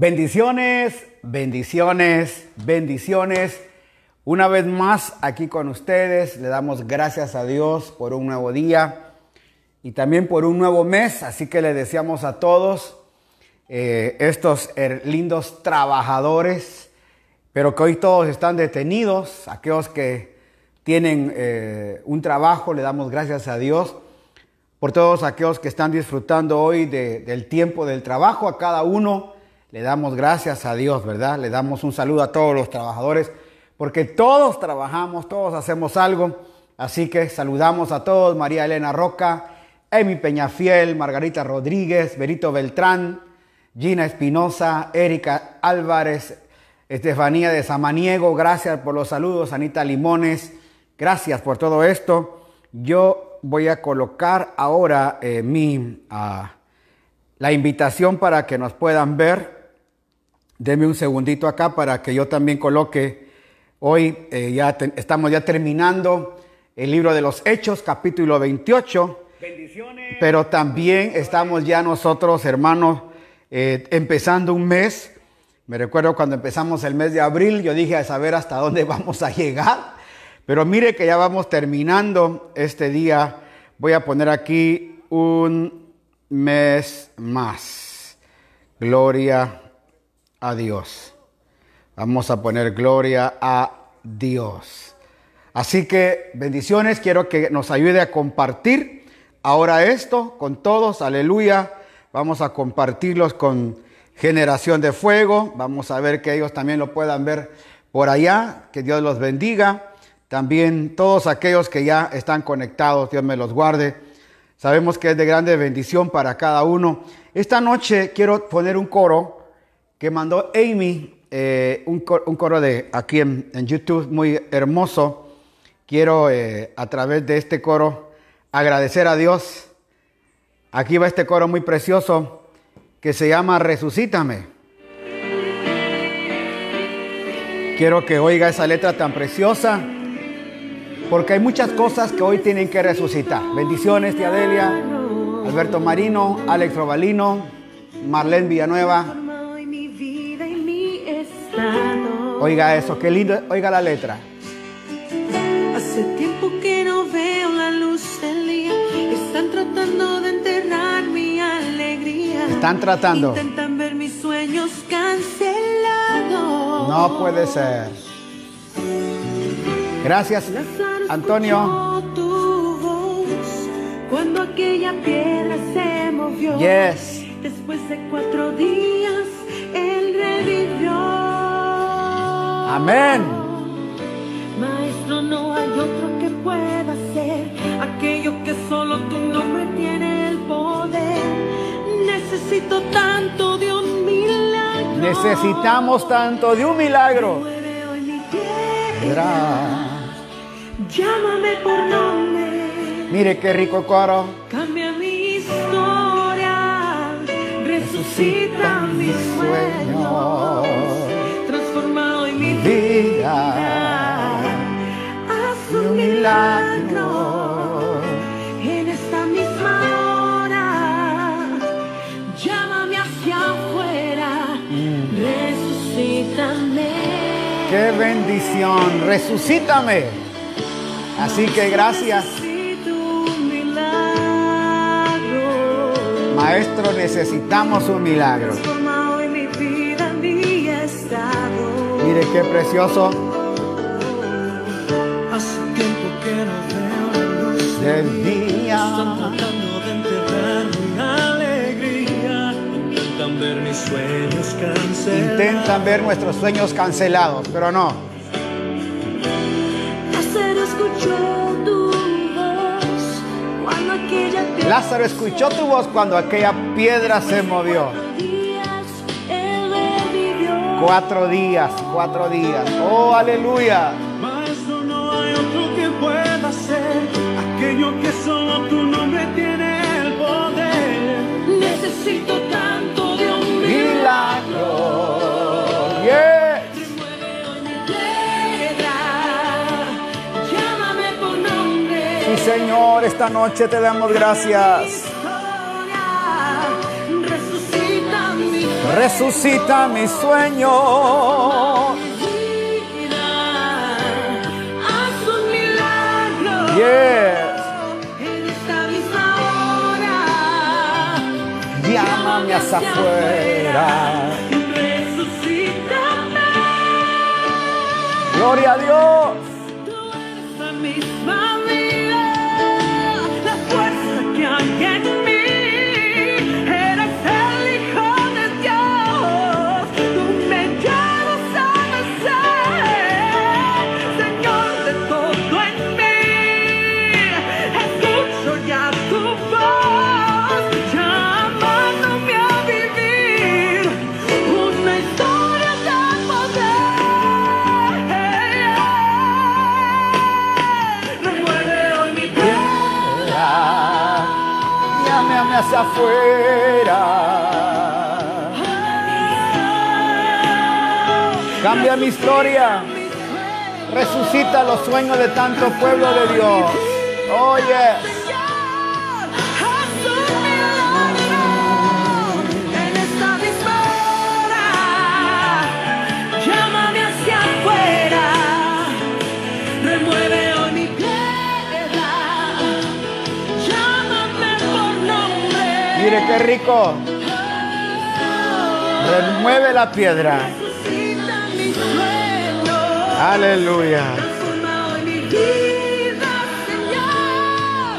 Bendiciones, bendiciones, bendiciones. Una vez más aquí con ustedes, le damos gracias a Dios por un nuevo día y también por un nuevo mes. Así que le deseamos a todos eh, estos lindos trabajadores, pero que hoy todos están detenidos, aquellos que tienen eh, un trabajo, le damos gracias a Dios por todos aquellos que están disfrutando hoy del tiempo del trabajo, a cada uno le damos gracias a Dios, ¿verdad? Le damos un saludo a todos los trabajadores, porque todos trabajamos, todos hacemos algo. Así que saludamos a todos, María Elena Roca, Emi Peñafiel, Margarita Rodríguez, Berito Beltrán, Gina Espinosa, Erika Álvarez, Estefanía de Samaniego, gracias por los saludos, Anita Limones, gracias por todo esto. Yo voy a colocar ahora eh, mi, ah, la invitación para que nos puedan ver Deme un segundito acá para que yo también coloque. Hoy eh, ya estamos ya terminando el libro de los Hechos, capítulo 28. Bendiciones. Pero también estamos ya nosotros, hermanos, eh, empezando un mes. Me recuerdo cuando empezamos el mes de abril, yo dije a saber hasta dónde vamos a llegar. Pero mire que ya vamos terminando este día. Voy a poner aquí un mes más. Gloria a Dios. Vamos a poner gloria a Dios. Así que bendiciones, quiero que nos ayude a compartir ahora esto con todos, aleluya. Vamos a compartirlos con generación de fuego. Vamos a ver que ellos también lo puedan ver por allá. Que Dios los bendiga. También todos aquellos que ya están conectados, Dios me los guarde. Sabemos que es de grande bendición para cada uno. Esta noche quiero poner un coro que mandó Amy, eh, un, coro de aquí en, YouTube muy hermoso. Quiero eh, a través de este coro agradecer a Dios. Aquí va este coro muy precioso que se llama Resucítame. Quiero que oiga esa letra tan preciosa, porque hay muchas cosas que hoy tienen que resucitar. Bendiciones, tía Delia, Alberto Marino, Alex Robalino, Marlene Villanueva, Oiga eso, qué lindo, oiga la letra. Hace tiempo que no veo la luz del día. Están tratando de enterrar mi alegría. Están tratando. Intentan ver mis sueños cancelados. No puede ser. Gracias, Antonio. Tu voz cuando aquella piedra se movió. Yes. Después de cuatro días, él revivió. Amén. Maestro, no hay otro que pueda hacer aquello que solo tu nombre tiene el poder. Necesito tanto de un milagro. Necesitamos tanto de un milagro. Llámame por nombre. Mire qué rico coro. Cambia mi historia. Resucita, mis sueños haz un milagro en esta misma hora. Llámame hacia afuera, resucítame. Qué bendición, resucítame. Así que gracias. Maestro, necesitamos un milagro. Mire qué precioso. Hace tiempo que no veo luz del día. Están tratando de enterrar mi alegría. Intentan ver mis sueños cancelados. Intentan ver nuestros sueños cancelados, pero no. Lázaro escuchó tu voz cuando aquella piedra se movió. Cuatro días, cuatro días. Oh, aleluya. Maestro, no hay otro que pueda hacer aquello que solo tu nombre tiene el poder. Necesito tanto de un milagro. Sí, Señor, esta noche te damos gracias. Resucita mi sueño. Haz un milagro. Yes, En esta misma hora. llámame hacia afuera. Resucítame. Gloria a Dios. Cambia mi historia. Resucita los sueños de tanto pueblo de Dios. Yes. Qué rico. Remueve la piedra. Aleluya.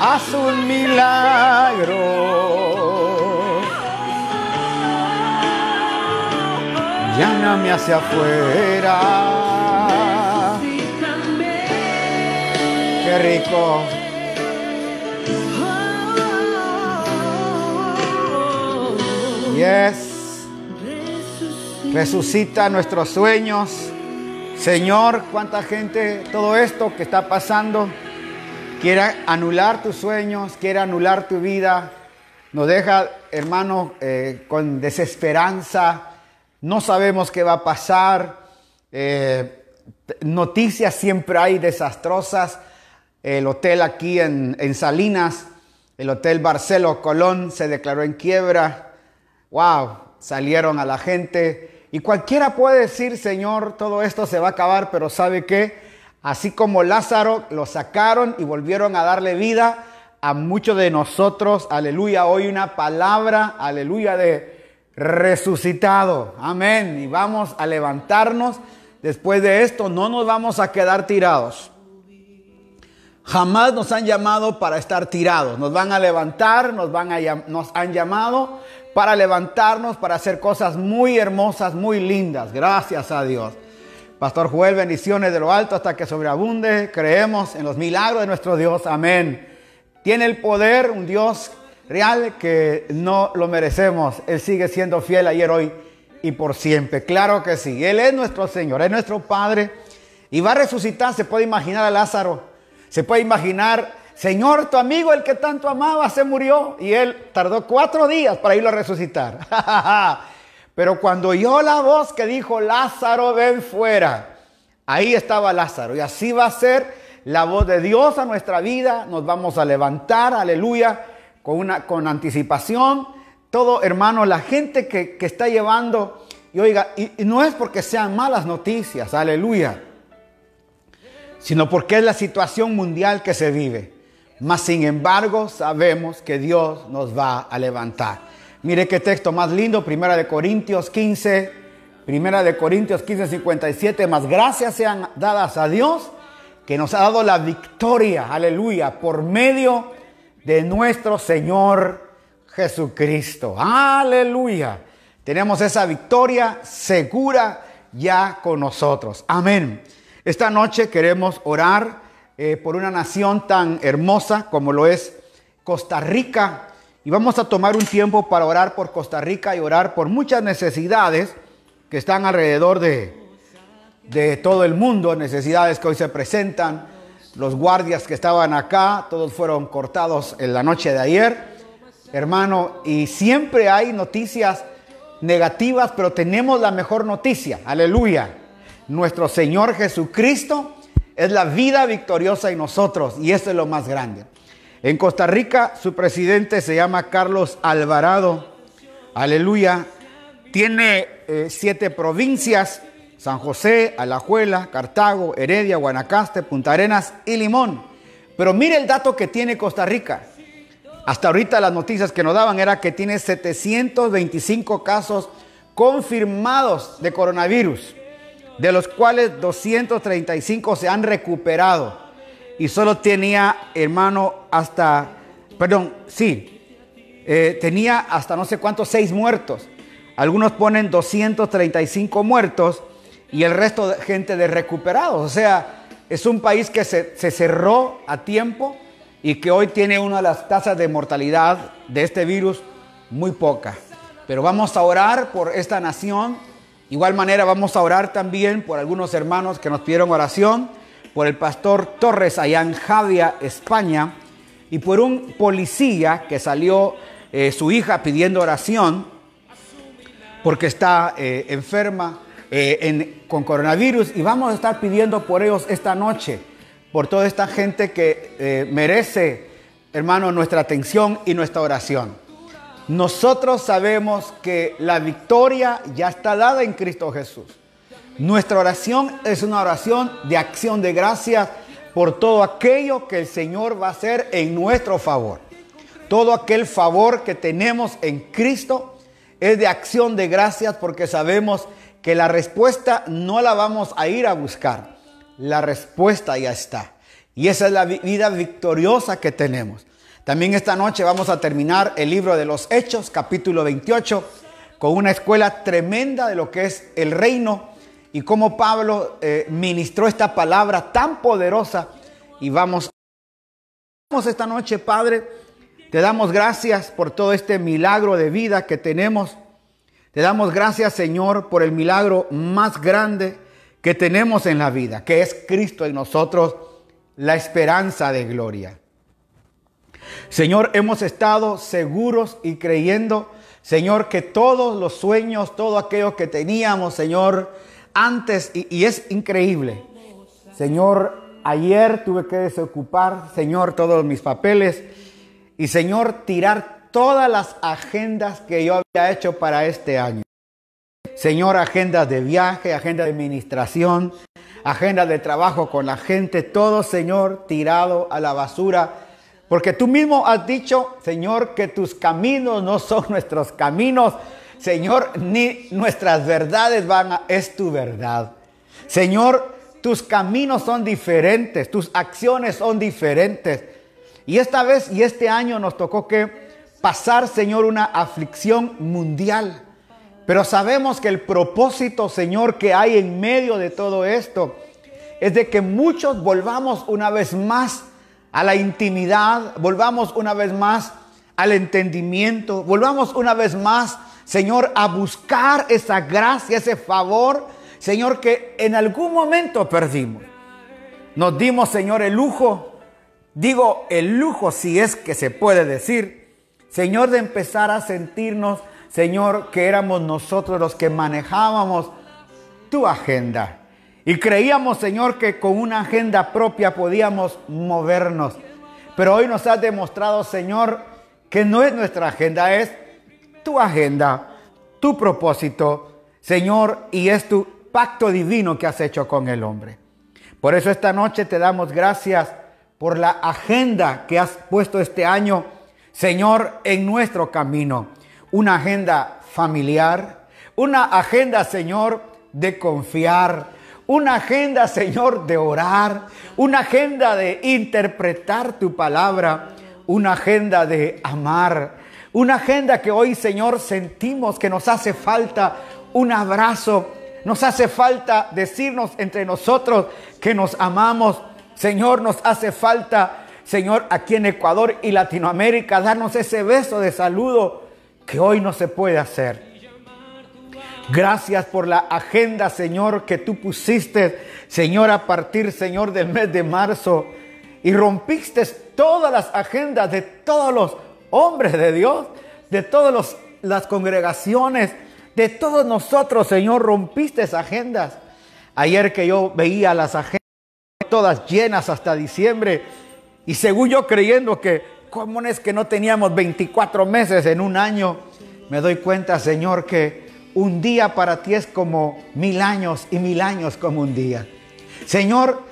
Haz un milagro. Llámame hacia afuera. Qué rico. Yes. Resucita nuestros sueños. Señor, cuánta gente, todo esto que está pasando, quiere anular tus sueños, quiere anular tu vida. Nos deja, hermano, eh, con desesperanza. No sabemos qué va a pasar. Eh, noticias siempre hay desastrosas. El hotel aquí en, en Salinas, el hotel Barcelo Colón, se declaró en quiebra. Wow, salieron a la gente. Y cualquiera puede decir, Señor, todo esto se va a acabar, pero ¿sabe qué? Así como Lázaro lo sacaron y volvieron a darle vida a muchos de nosotros, aleluya, hoy una palabra, aleluya, de resucitado. Amén. Y vamos a levantarnos. Después de esto, no nos vamos a quedar tirados. Jamás nos han llamado para estar tirados. Nos van a levantar, nos, van a, nos han llamado para levantarnos, para hacer cosas muy hermosas, muy lindas. Gracias a Dios. Pastor Joel, bendiciones de lo alto hasta que sobreabunde. Creemos en los milagros de nuestro Dios. Amén. Tiene el poder, un Dios real que no lo merecemos. Él sigue siendo fiel ayer, hoy y por siempre. Claro que sí. Él es nuestro Señor, es nuestro Padre. Y va a resucitar. Se puede imaginar a Lázaro. Se puede imaginar, Señor, tu amigo, el que tanto amaba, se murió. Y él tardó cuatro días para irlo a resucitar. Pero cuando oyó la voz que dijo, Lázaro, ven fuera. Ahí estaba Lázaro. Y así va a ser la voz de Dios a nuestra vida. Nos vamos a levantar, aleluya, con, una, con anticipación. Todo, hermano, la gente que, que está llevando, y oiga, y, y no es porque sean malas noticias, aleluya sino porque es la situación mundial que se vive. Mas sin embargo, sabemos que Dios nos va a levantar. Mire qué texto más lindo, Primera de Corintios 15, Primera de Corintios 15, 57. Más gracias sean dadas a Dios que nos ha dado la victoria, aleluya, por medio de nuestro Señor Jesucristo. Aleluya. Tenemos esa victoria segura ya con nosotros. Amén. Esta noche queremos orar eh, por una nación tan hermosa como lo es Costa Rica. Y vamos a tomar un tiempo para orar por Costa Rica y orar por muchas necesidades que están alrededor de, de todo el mundo, necesidades que hoy se presentan. Los guardias que estaban acá, todos fueron cortados en la noche de ayer, hermano, y siempre hay noticias negativas, pero tenemos la mejor noticia, aleluya. Nuestro Señor Jesucristo es la vida victoriosa en nosotros y eso es lo más grande. En Costa Rica su presidente se llama Carlos Alvarado, aleluya, tiene eh, siete provincias, San José, Alajuela, Cartago, Heredia, Guanacaste, Punta Arenas y Limón. Pero mire el dato que tiene Costa Rica. Hasta ahorita las noticias que nos daban era que tiene 725 casos confirmados de coronavirus, de los cuales 235 se han recuperado. Y solo tenía, hermano, hasta, perdón, sí, eh, tenía hasta no sé cuántos, seis muertos. Algunos ponen 235 muertos y el resto de gente de recuperados. O sea, es un país que se, se cerró a tiempo y que hoy tiene una de las tasas de mortalidad de este virus muy poca. Pero vamos a orar por esta nación. Igual manera vamos a orar también por algunos hermanos que nos pidieron oración, por el pastor Torres allá en Javia, España, y por un policía que salió eh, su hija pidiendo oración porque está eh, enferma eh, con coronavirus y vamos a estar pidiendo por ellos esta noche por toda esta gente que merece, hermano, nuestra atención y nuestra oración. Nosotros sabemos que la victoria ya está dada en Cristo Jesús. Nuestra oración es una oración de acción de gracias por todo aquello que el Señor va a hacer en nuestro favor. Todo aquel favor que tenemos en Cristo es de acción de gracias porque sabemos que la respuesta no la vamos a ir a buscar la respuesta ya está. Y esa es la vida victoriosa que tenemos. También esta noche vamos a terminar el libro de los Hechos, capítulo 28, con una escuela tremenda de lo que es el reino y cómo Pablo eh, ministró esta palabra tan poderosa. Y vamos, vamos esta noche, Padre, te damos gracias por todo este milagro de vida que tenemos. Te damos gracias, Señor, por el milagro más grande que tenemos en la vida, que es Cristo en nosotros, la esperanza de gloria. Señor, hemos estado seguros y creyendo, Señor, que todos los sueños, todo aquello que teníamos, Señor, antes, y, es increíble. Señor, ayer tuve que desocupar, Señor, todos mis papeles y, Señor, tirar todas las agendas que yo había hecho para este año. Señor, agendas de viaje, agenda de administración, agenda de trabajo con la gente, todo, Señor, tirado a la basura. Porque tú mismo has dicho, Señor, que tus caminos no son nuestros caminos. Señor, ni nuestras verdades van a... Es tu verdad. Señor, tus caminos son diferentes, tus acciones son diferentes. Y esta vez y este año nos tocó que pasar, Señor, una aflicción mundial. Pero sabemos que el propósito, Señor, que hay en medio de todo esto es de que muchos volvamos una vez más a la intimidad, volvamos una vez más al entendimiento, volvamos una vez más, Señor, a buscar esa gracia, ese favor, Señor, que en algún momento perdimos. Nos dimos, Señor, el lujo, digo el lujo si es que se puede decir, Señor, de empezar a sentirnos Señor, que éramos nosotros los que manejábamos tu agenda. Y creíamos, Señor, que con una agenda propia podíamos movernos. Pero hoy nos has demostrado, Señor, que no es nuestra agenda, es tu agenda, tu propósito, Señor, y es tu pacto divino que has hecho con el hombre. Por eso esta noche te damos gracias por la agenda que has puesto este año, Señor, en nuestro camino una agenda familiar, una agenda, Señor, de confiar, una agenda, Señor, de orar, una agenda de interpretar tu palabra, una agenda de amar, una agenda que hoy, Señor, sentimos que nos hace falta un abrazo, nos hace falta decirnos entre nosotros que nos amamos. Señor, nos hace falta, Señor, aquí en Ecuador y Latinoamérica, darnos ese beso de saludo que hoy no se puede hacer. Gracias por la agenda, Señor, que tú pusiste, Señor, a partir, Señor, del mes de marzo. Y rompiste todas las agendas de todos los hombres de Dios, de todas las congregaciones, de todos nosotros, Señor, rompiste agendas. Ayer que yo veía las agendas todas llenas hasta diciembre, y según yo creyendo que ¿Cómo es que no teníamos 24 meses en un año? Me doy cuenta, Señor, que un día para ti es como mil años y mil años como un día. Señor,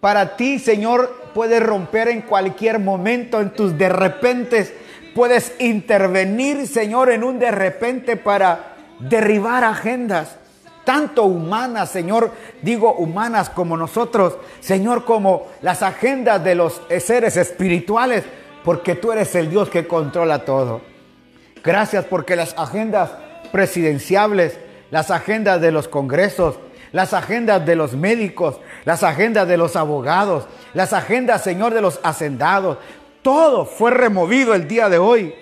para ti, Señor, puedes romper en cualquier momento en tus de repente. Puedes intervenir, Señor, en un de repente para derribar agendas, tanto humanas, Señor, digo humanas como nosotros, Señor, como las agendas de los seres espirituales, porque tú eres el Dios que controla todo. Gracias porque las agendas presidenciables, las agendas de los congresos, las agendas de los médicos, las agendas de los abogados, las agendas, Señor, de los hacendados. Todo fue removido el día de hoy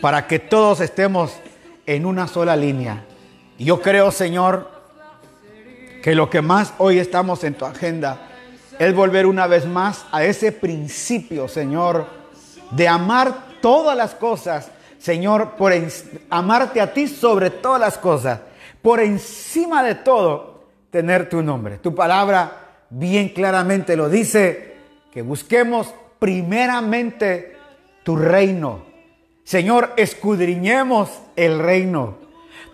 para que todos estemos en una sola línea. Yo creo, Señor, que lo que más hoy estamos en tu agenda es volver una vez más a ese principio, Señor, de amar todas las cosas, Señor, por amarte a ti sobre todas las cosas por encima de todo, tener tu nombre. Tu palabra bien claramente lo dice, que busquemos primeramente tu reino. Señor, escudriñemos el reino.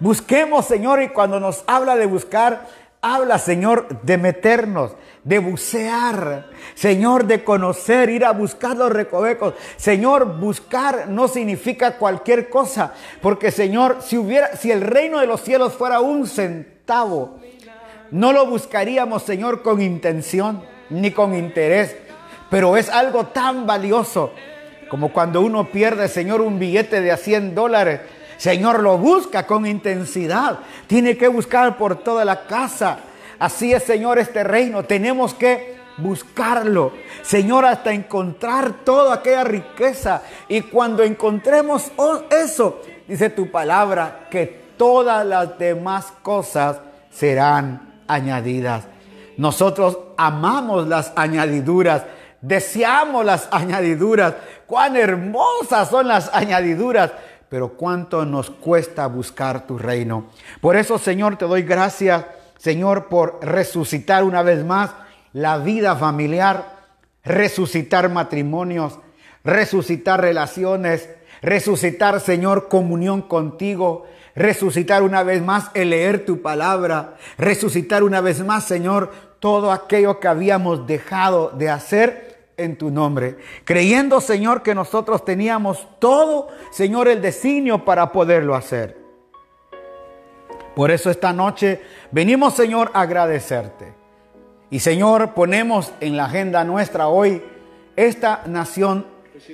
Busquemos, Señor, y cuando nos habla de buscar, habla, Señor, de meternos, de bucear, Señor, de conocer, ir a buscar los recovecos. Señor, buscar no significa cualquier cosa, porque Señor, si hubiera si el reino de los cielos fuera un centavo, no lo buscaríamos, Señor, con intención ni con interés, pero es algo tan valioso como cuando uno pierde, Señor, un billete de a 100 dólares. Señor lo busca con intensidad. Tiene que buscar por toda la casa. Así es, Señor, este reino. Tenemos que buscarlo. Señor, hasta encontrar toda aquella riqueza. Y cuando encontremos eso, dice tu palabra, que todas las demás cosas serán añadidas. Nosotros amamos las añadiduras, deseamos las añadiduras. Cuán hermosas son las añadiduras, pero cuánto nos cuesta buscar tu reino. Por eso, Señor, te doy gracias Señor, por resucitar una vez más la vida familiar, resucitar matrimonios, resucitar relaciones, resucitar, Señor, comunión contigo, resucitar una vez más el leer tu palabra, resucitar una vez más, Señor, todo aquello que habíamos dejado de hacer en tu nombre, creyendo, Señor, que nosotros teníamos todo, Señor, el designio para poderlo hacer. Por eso esta noche venimos, Señor, a agradecerte. Y Señor, ponemos en la agenda nuestra hoy esta nación,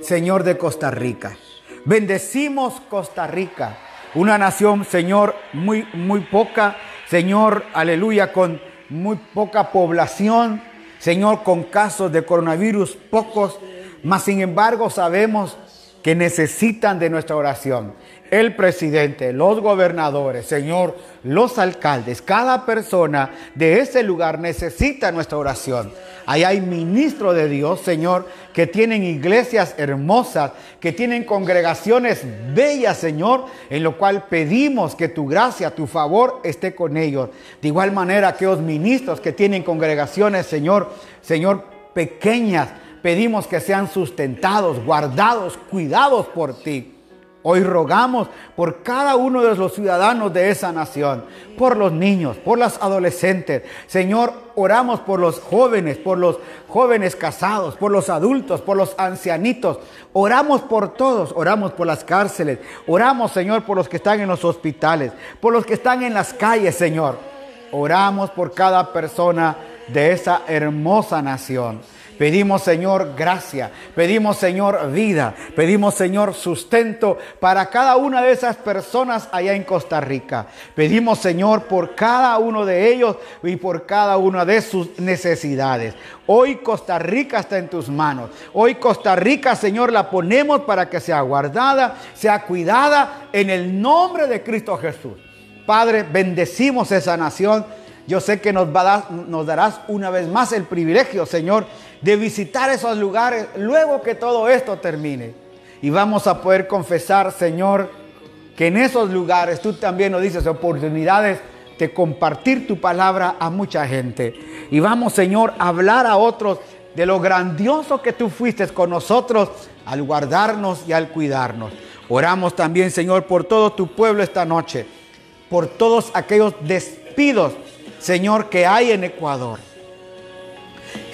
Señor, de Costa Rica. Bendecimos Costa Rica, una nación, Señor, muy, muy poca, Señor, aleluya, con muy poca población, Señor, con casos de coronavirus pocos, mas sin embargo sabemos que necesitan de nuestra oración el presidente, los gobernadores, Señor, los alcaldes, cada persona de ese lugar necesita nuestra oración. Ahí hay ministros de Dios, Señor, que tienen iglesias hermosas, que tienen congregaciones bellas, Señor, en lo cual pedimos que tu gracia, tu favor esté con ellos. De igual manera, aquellos ministros que tienen congregaciones, Señor, Señor, pequeñas, pedimos que sean sustentados, guardados, cuidados por ti. Hoy rogamos por cada uno de los ciudadanos de esa nación, por los niños, por los adolescentes. Señor, oramos por los jóvenes, por los jóvenes casados, por los adultos, por los ancianitos. Oramos por todos, oramos por las cárceles. Oramos, Señor, por los que están en los hospitales, por los que están en las calles, Señor. Oramos por cada persona de esa hermosa nación. Pedimos, Señor, gracia. Pedimos, Señor, vida. Pedimos, Señor, sustento para cada una de esas personas allá en Costa Rica. Pedimos, Señor, por cada uno de ellos y por cada una de sus necesidades. Hoy Costa Rica está en tus manos. Hoy Costa Rica, Señor, la ponemos para que sea guardada, sea cuidada en el nombre de Cristo Jesús. Padre, bendecimos esa nación. Yo sé que nos, nos darás una vez más el privilegio, Señor, de visitar esos lugares luego que todo esto termine. Y vamos a poder confesar, Señor, que en esos lugares tú también nos dices oportunidades de compartir tu palabra a mucha gente. Y vamos, Señor, a hablar a otros de lo grandioso que tú fuiste con nosotros al guardarnos y al cuidarnos. Oramos también, Señor, por todo tu pueblo esta noche por todos aquellos despidos, Señor, que hay en Ecuador.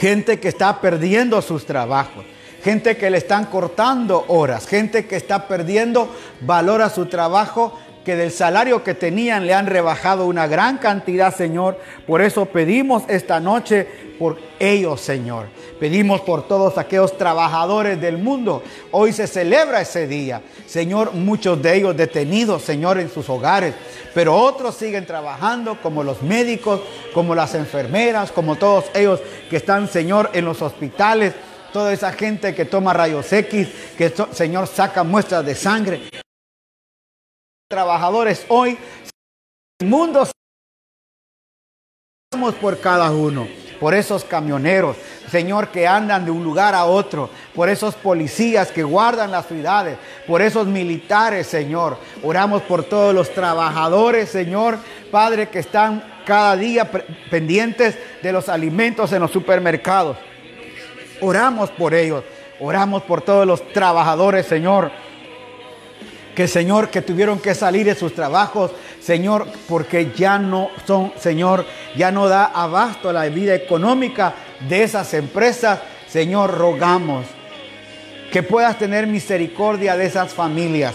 Gente que está perdiendo sus trabajos gente que le están cortando horas, gente que está perdiendo valor a su trabajo, que del salario que tenían le han rebajado una gran cantidad, Señor. Por eso pedimos esta noche por ellos, Señor. Pedimos por todos aquellos trabajadores del mundo. Hoy se celebra ese día. Señor, muchos de ellos detenidos, Señor, en sus hogares. Pero otros siguen trabajando como los médicos, como las enfermeras, como todos ellos que están, Señor, en los hospitales toda esa gente que toma rayos X, que Señor saca muestras de sangre. Trabajadores hoy, el mundo por cada uno, por esos camioneros, Señor, que andan de un lugar a otro, por esos policías que guardan las ciudades, por esos militares, Señor. Oramos por todos los trabajadores, Señor, Padre, que están cada día pendientes de los alimentos en los supermercados. Oramos por ellos. Oramos por todos los trabajadores, Señor. Que Señor, que tuvieron que salir de sus trabajos, Señor, porque ya no son, Señor, ya no da abasto a la vida económica de esas empresas. Señor, rogamos que puedas tener misericordia de esas familias.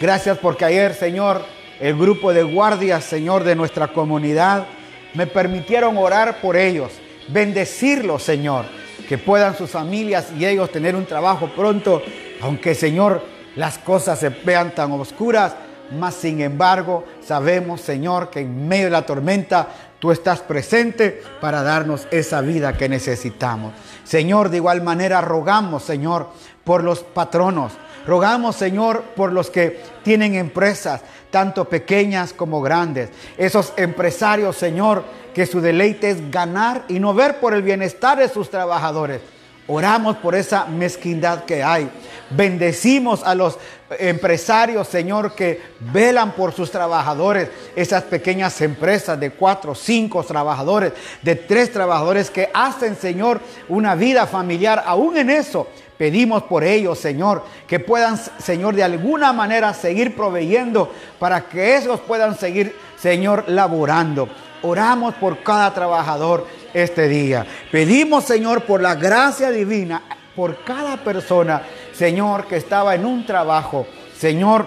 Gracias porque ayer, Señor, el grupo de guardias, Señor, de nuestra comunidad, me permitieron orar por ellos, bendecirlos, Señor que puedan sus familias y ellos tener un trabajo pronto, aunque Señor las cosas se vean tan oscuras, mas sin embargo sabemos Señor que en medio de la tormenta tú estás presente para darnos esa vida que necesitamos. Señor, de igual manera rogamos Señor por los patronos, rogamos Señor por los que tienen empresas, tanto pequeñas como grandes, esos empresarios Señor que su deleite es ganar y no ver por el bienestar de sus trabajadores. Oramos por esa mezquindad que hay. Bendecimos a los empresarios, Señor, que velan por sus trabajadores. Esas pequeñas empresas de cuatro, cinco trabajadores, de tres trabajadores que hacen, Señor, una vida familiar. Aún en eso, pedimos por ellos, Señor, que puedan, Señor, de alguna manera seguir proveyendo para que ellos puedan seguir, Señor, laborando. Oramos por cada trabajador este día. Pedimos, Señor, por la gracia divina, por cada persona, Señor, que estaba en un trabajo. Señor,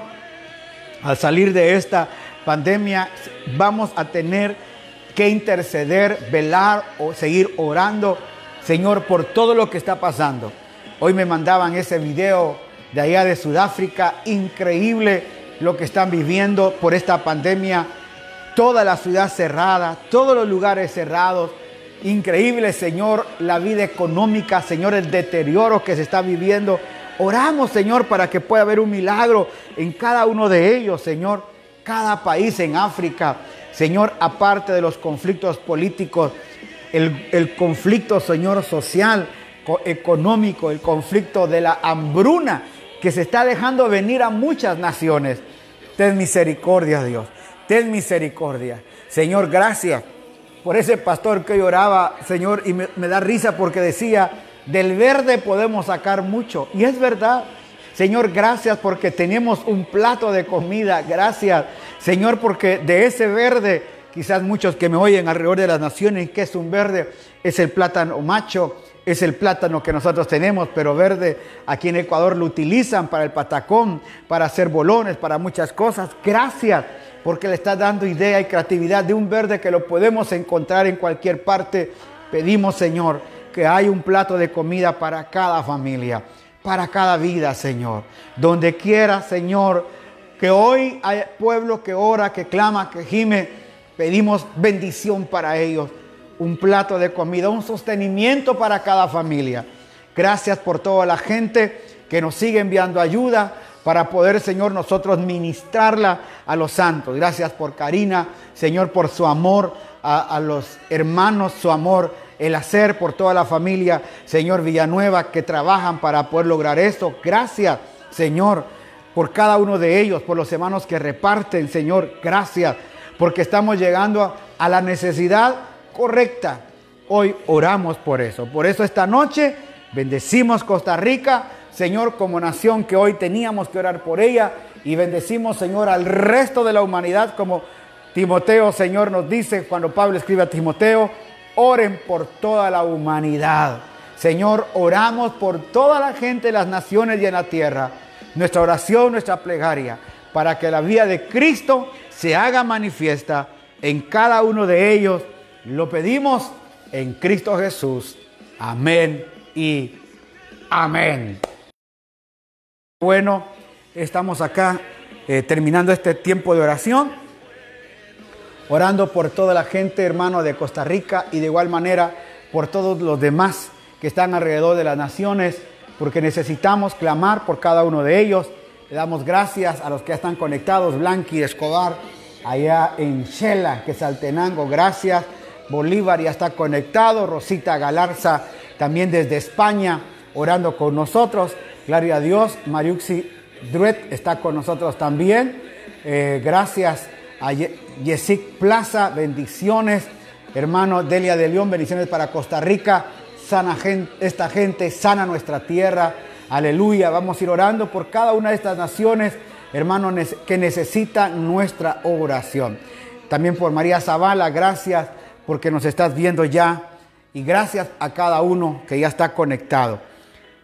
al salir de esta pandemia, vamos a tener que interceder, velar o seguir orando, Señor, por todo lo que está pasando. Hoy me mandaban ese video de allá de Sudáfrica, increíble lo que están viviendo por esta pandemia toda la ciudad cerrada, todos los lugares cerrados. Increíble, Señor, la vida económica, Señor, el deterioro que se está viviendo. Oramos, Señor, para que pueda haber un milagro en cada uno de ellos, Señor. Cada país en África, Señor, aparte de los conflictos políticos, el, el conflicto, Señor, social, económico, el conflicto de la hambruna que se está dejando venir a muchas naciones. Ten misericordia, Dios ten misericordia. Señor, gracias por ese pastor que lloraba, Señor, y me, da risa porque decía, del verde podemos sacar mucho. Y es verdad. Señor, gracias porque tenemos un plato de comida. Gracias, Señor, porque de ese verde, quizás muchos que me oyen alrededor de las naciones, que es un verde, es el plátano macho, es el plátano que nosotros tenemos, pero verde aquí en Ecuador lo utilizan para el patacón, para hacer bolones, para muchas cosas. Gracias porque le está dando idea y creatividad de un verde que lo podemos encontrar en cualquier parte. Pedimos, Señor, que hay un plato de comida para cada familia, para cada vida, Señor. Donde quiera, Señor, que hoy hay pueblo que ora, que clama, que gime, pedimos bendición para ellos. Un plato de comida, un sostenimiento para cada familia. Gracias por toda la gente que nos sigue enviando ayuda para poder, Señor, nosotros ministrarla a los santos. Gracias por Karina, Señor, por su amor a, los hermanos, su amor, el hacer por toda la familia, Señor Villanueva, que trabajan para poder lograr esto. Gracias, Señor, por cada uno de ellos, por los hermanos que reparten, Señor. Gracias, porque estamos llegando a la necesidad correcta. Hoy oramos por eso. Por eso esta noche bendecimos Costa Rica Señor, como nación que hoy teníamos que orar por ella y bendecimos, Señor, al resto de la humanidad como Timoteo, Señor, nos dice cuando Pablo escribe a Timoteo, oren por toda la humanidad. Señor, oramos por toda la gente las naciones y en la tierra. Nuestra oración, nuestra plegaria, para que la vida de Cristo se haga manifiesta en cada uno de ellos. Lo pedimos en Cristo Jesús. Amén y amén. Bueno, estamos acá eh, terminando este tiempo de oración, orando por toda la gente, hermano, de Costa Rica y de igual manera por todos los demás que están alrededor de las naciones, porque necesitamos clamar por cada uno de ellos. Le damos gracias a los que están conectados, Blanqui Escobar, allá en Shela, que es Altenango, gracias. Bolívar ya está conectado, Rosita Galarza también desde España, orando con nosotros. Gloria a Dios, Mariuxi Druet está con nosotros también. Eh, gracias a Yesic Plaza, bendiciones. Hermano Delia de León, bendiciones para Costa Rica. Sana esta gente, sana nuestra tierra. Aleluya. Vamos a ir orando por cada una de estas naciones, hermanos, que necesitan nuestra oración. También por María Zavala, gracias porque nos estás viendo ya. Y gracias a cada uno que ya está conectado.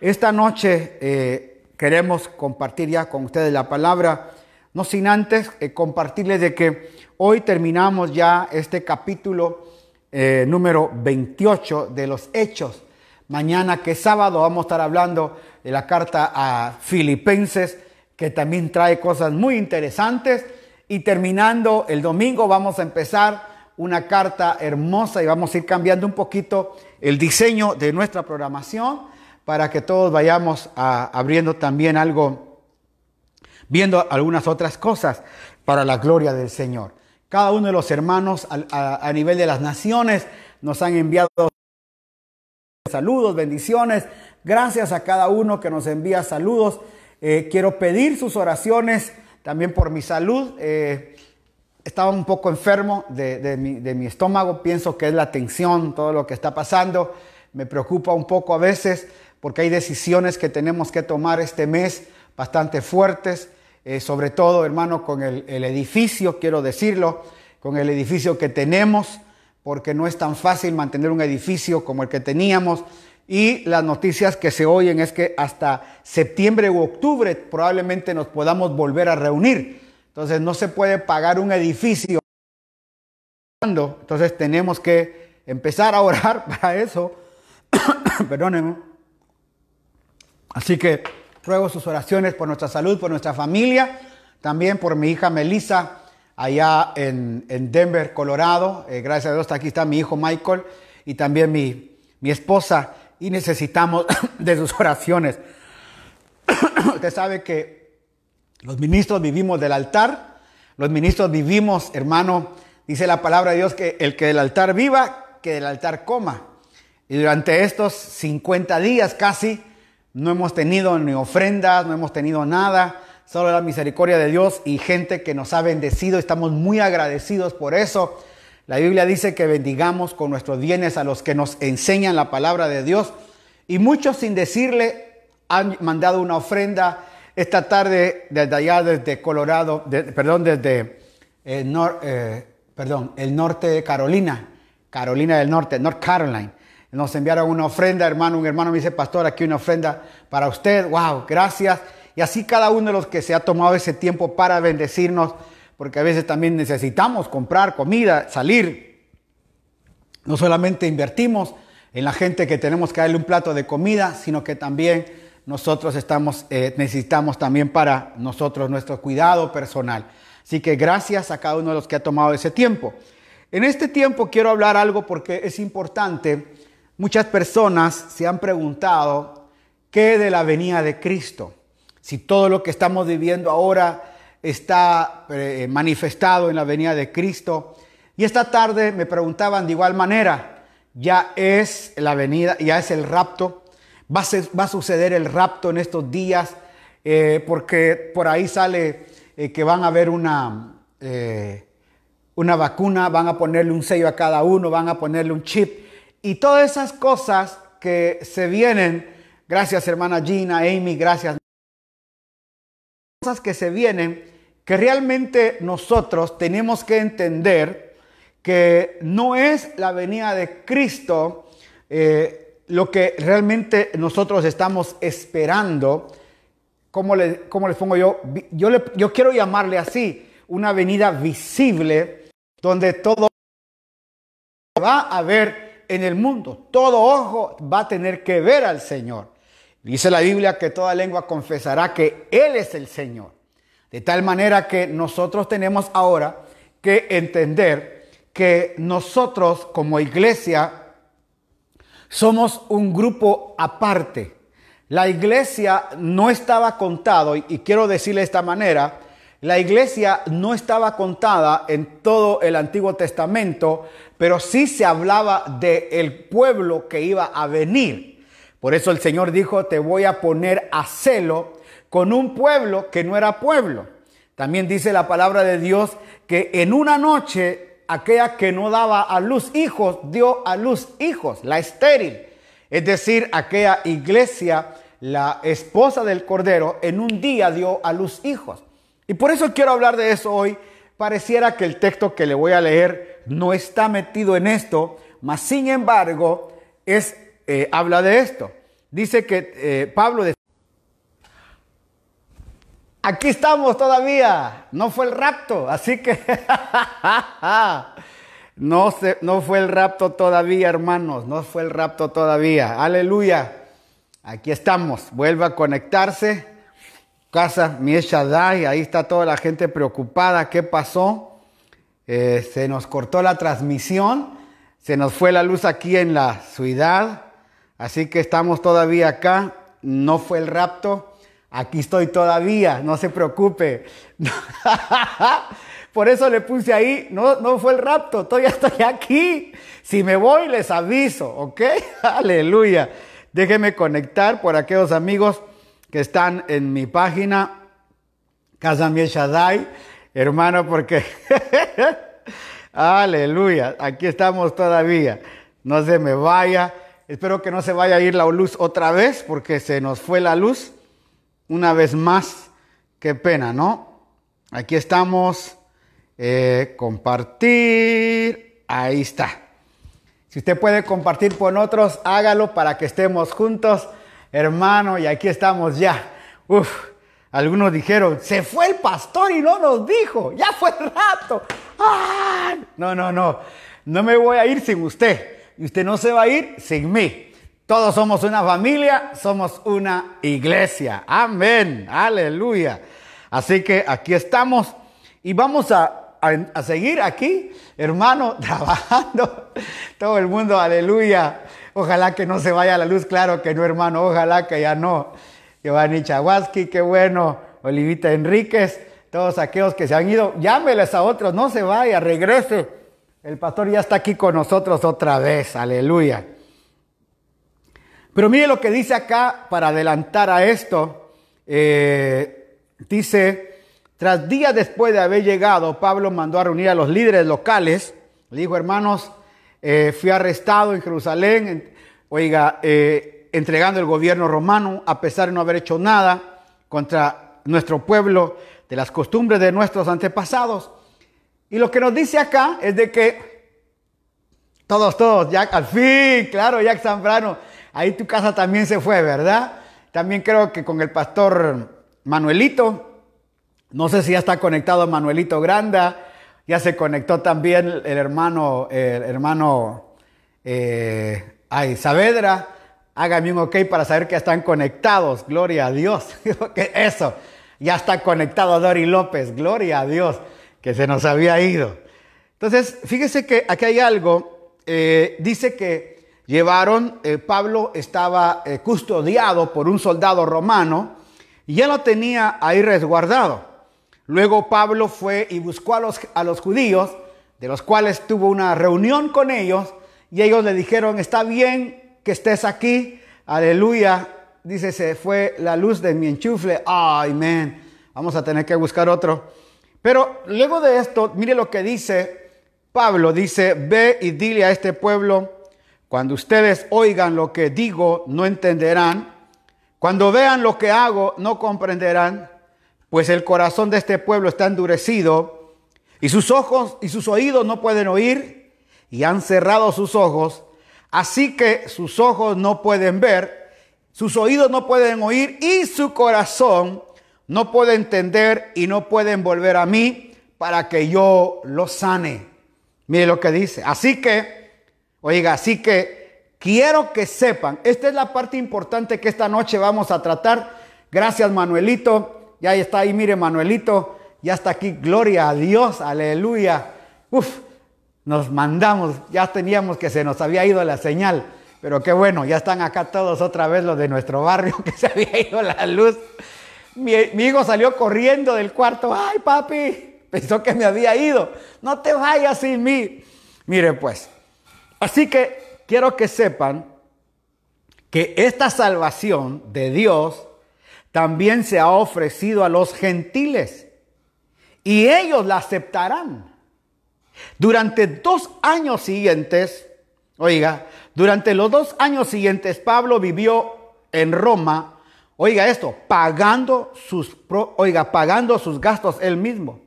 Esta noche eh, queremos compartir ya con ustedes la palabra, no sin antes eh, compartirles de que hoy terminamos ya este capítulo eh, número 28 de los Hechos. Mañana que es sábado vamos a estar hablando de la carta a Filipenses, que también trae cosas muy interesantes. Y terminando el domingo vamos a empezar una carta hermosa y vamos a ir cambiando un poquito el diseño de nuestra programación para que todos vayamos abriendo también algo, viendo algunas otras cosas para la gloria del Señor. Cada uno de los hermanos a, nivel de las naciones nos han enviado saludos, bendiciones. Gracias a cada uno que nos envía saludos. Eh, quiero pedir sus oraciones también por mi salud. Eh, estaba un poco enfermo de, mi, de, mi, estómago. Pienso que es la tensión, todo lo que está pasando. Me preocupa un poco a veces porque hay decisiones que tenemos que tomar este mes bastante fuertes, eh, sobre todo, hermano, con el, edificio, quiero decirlo, con el edificio que tenemos, porque no es tan fácil mantener un edificio como el que teníamos. Y las noticias que se oyen es que hasta septiembre u octubre probablemente nos podamos volver a reunir. Entonces no se puede pagar un edificio. Entonces tenemos que empezar a orar para eso. Perdónenme Así que ruego sus oraciones por nuestra salud, por nuestra familia, también por mi hija Melissa, allá en, Denver, Colorado. Eh, gracias a Dios, aquí está mi hijo Michael y también mi, mi esposa. Y necesitamos de sus oraciones. Usted sabe que los ministros vivimos del altar. Los ministros vivimos, hermano, dice la palabra de Dios que el que del altar viva, que del altar coma. Y durante estos 50 días casi, no hemos tenido ni ofrendas, no hemos tenido nada, solo la misericordia de Dios y gente que nos ha bendecido. Estamos muy agradecidos por eso. La Biblia dice que bendigamos con nuestros bienes a los que nos enseñan la palabra de Dios. Y muchos sin decirle han mandado una ofrenda esta tarde desde allá, desde Colorado, perdón, desde eh, eh, perdón, el norte de Carolina, Carolina del Norte, North Carolina. Nos enviaron una ofrenda, hermano. Un hermano me dice, pastor, aquí una ofrenda para usted. Wow, gracias. Y así cada uno de los que se ha tomado ese tiempo para bendecirnos, porque a veces también necesitamos comprar comida, salir. No solamente invertimos en la gente que tenemos que darle un plato de comida, sino que también nosotros estamos, eh, necesitamos también para nosotros nuestro cuidado personal. Así que gracias a cada uno de los que ha tomado ese tiempo. En este tiempo quiero hablar algo porque es importante Muchas personas se han preguntado qué de la venida de Cristo. Si todo lo que estamos viviendo ahora está eh, manifestado en la venida de Cristo. Y esta tarde me preguntaban de igual manera, ya es la venida, ya es el rapto, va a, suceder el rapto en estos días, eh, porque por ahí sale eh, que van a haber una, una vacuna, van a ponerle un sello a cada uno, van a ponerle un chip y todas esas cosas que se vienen, gracias hermana Gina, Amy, gracias. Cosas que se vienen que realmente nosotros tenemos que entender que no es la venida de Cristo eh, lo que realmente nosotros estamos esperando. ¿Cómo, le, les pongo yo? Yo, yo quiero llamarle así, una venida visible donde todo va a ver en el mundo, todo ojo va a tener que ver al Señor. Dice la Biblia que toda lengua confesará que Él es el Señor. De tal manera que nosotros tenemos ahora que entender que nosotros como iglesia somos un grupo aparte. La iglesia no estaba contado, y quiero decirle de esta manera, la iglesia no estaba contada en todo el Antiguo Testamento, pero sí se hablaba del el pueblo que iba a venir. Por eso el Señor dijo, te voy a poner a celo con un pueblo que no era pueblo. También dice la palabra de Dios que en una noche aquella que no daba a luz hijos dio a luz hijos, la estéril. Es decir, aquella iglesia, la esposa del Cordero, en un día dio a luz hijos. Y por eso quiero hablar de eso hoy. Pareciera que el texto que le voy a leer no está metido en esto, mas sin embargo es eh, habla de esto. Dice que eh, Pablo... Aquí estamos todavía, no fue el rapto, así que no, se, no fue el rapto todavía, hermanos, no fue el rapto todavía. Aleluya. Aquí estamos, vuelve a conectarse. Casa Mieshadai, ahí está toda la gente preocupada. ¿Qué pasó? Eh, se nos cortó la transmisión, se nos fue la luz aquí en la ciudad. Así que estamos todavía acá, no fue el rapto, aquí estoy todavía, no se preocupe. Por eso le puse ahí, no, no fue el rapto, todavía estoy aquí. Si me voy, les aviso, ¿ok? Aleluya. Déjenme conectar por aquellos amigos que están en mi página, Casa Shaddai, hermano, porque... Aleluya, aquí estamos todavía. No se me vaya. Espero que no se vaya a ir la luz otra vez porque se nos fue la luz una vez más. Qué pena, ¿no? Aquí estamos. Eh, compartir. Ahí está. Si usted puede compartir con otros, hágalo para que estemos juntos, hermano. Y aquí estamos ya. Uf, algunos dijeron, se fue el pastor y no nos dijo. Ya fue el rato. ¡Ah! No, no, no. No me voy a ir sin usted y usted no se va a ir sin mí. Todos somos una familia, somos una iglesia. Amén, aleluya. Así que aquí estamos y vamos a, seguir aquí, hermano, trabajando. Todo el mundo, aleluya. Ojalá que no se vaya la luz, claro que no, hermano, ojalá que ya no. Giovanni Chawaski, qué bueno. Olivita Enríquez, todos aquellos que se han ido, llámeles a otros, no se vaya, regrese el pastor ya está aquí con nosotros otra vez, aleluya. Pero mire lo que dice acá para adelantar a esto. Eh, dice, tras días después de haber llegado, Pablo mandó a reunir a los líderes locales. Le dijo, hermanos, eh, fui arrestado en Jerusalén, oiga, eh, entregando el gobierno romano, a pesar de no haber hecho nada contra nuestro pueblo, de las costumbres de nuestros antepasados. Y lo que nos dice acá es de que todos, todos, Jack, al fin, claro, Jack Zambrano, ahí tu casa también se fue, ¿verdad? También creo que con el pastor Manuelito, no sé si ya está conectado Manuelito Granda, ya se conectó también el hermano, el hermano, eh, ay, Saavedra, hágame un ok para saber que están conectados, gloria a Dios, eso, ya está conectado Dori López, gloria a Dios que se nos había ido. Entonces, fíjese que aquí hay algo, eh, dice que llevaron, eh, Pablo estaba custodiado por un soldado romano y ya lo tenía ahí resguardado. Luego Pablo fue y buscó a los, a los judíos, de los cuales tuvo una reunión con ellos, y ellos le dijeron, está bien que estés aquí, aleluya. Dice, se fue la luz de mi enchufle, ay, man, vamos a tener que buscar otro. Pero luego de esto, mire lo que dice Pablo, dice, ve y dile a este pueblo, cuando ustedes oigan lo que digo, no entenderán, cuando vean lo que hago, no comprenderán, pues el corazón de este pueblo está endurecido y sus ojos y sus oídos no pueden oír y han cerrado sus ojos, así que sus ojos no pueden ver, sus oídos no pueden oír y su corazón no puede entender y no pueden volver a mí para que yo los sane. Mire lo que dice. Así que, oiga, así que quiero que sepan, esta es la parte importante que esta noche vamos a tratar. Gracias Manuelito, ya está ahí, mire Manuelito, ya está aquí, gloria a Dios, aleluya. Uf, nos mandamos, ya teníamos que se nos había ido la señal, pero qué bueno, ya están acá todos otra vez los de nuestro barrio que se había ido la luz. Mi, mi hijo salió corriendo del cuarto, ay papi, Pensó que me había ido. No te vayas sin mí. Mire pues. Así que quiero que sepan que esta salvación de Dios también se ha ofrecido a los gentiles. Y ellos la aceptarán. Durante dos años siguientes, oiga, durante los dos años siguientes Pablo vivió en Roma, oiga esto, pagando sus, oiga, pagando sus gastos él mismo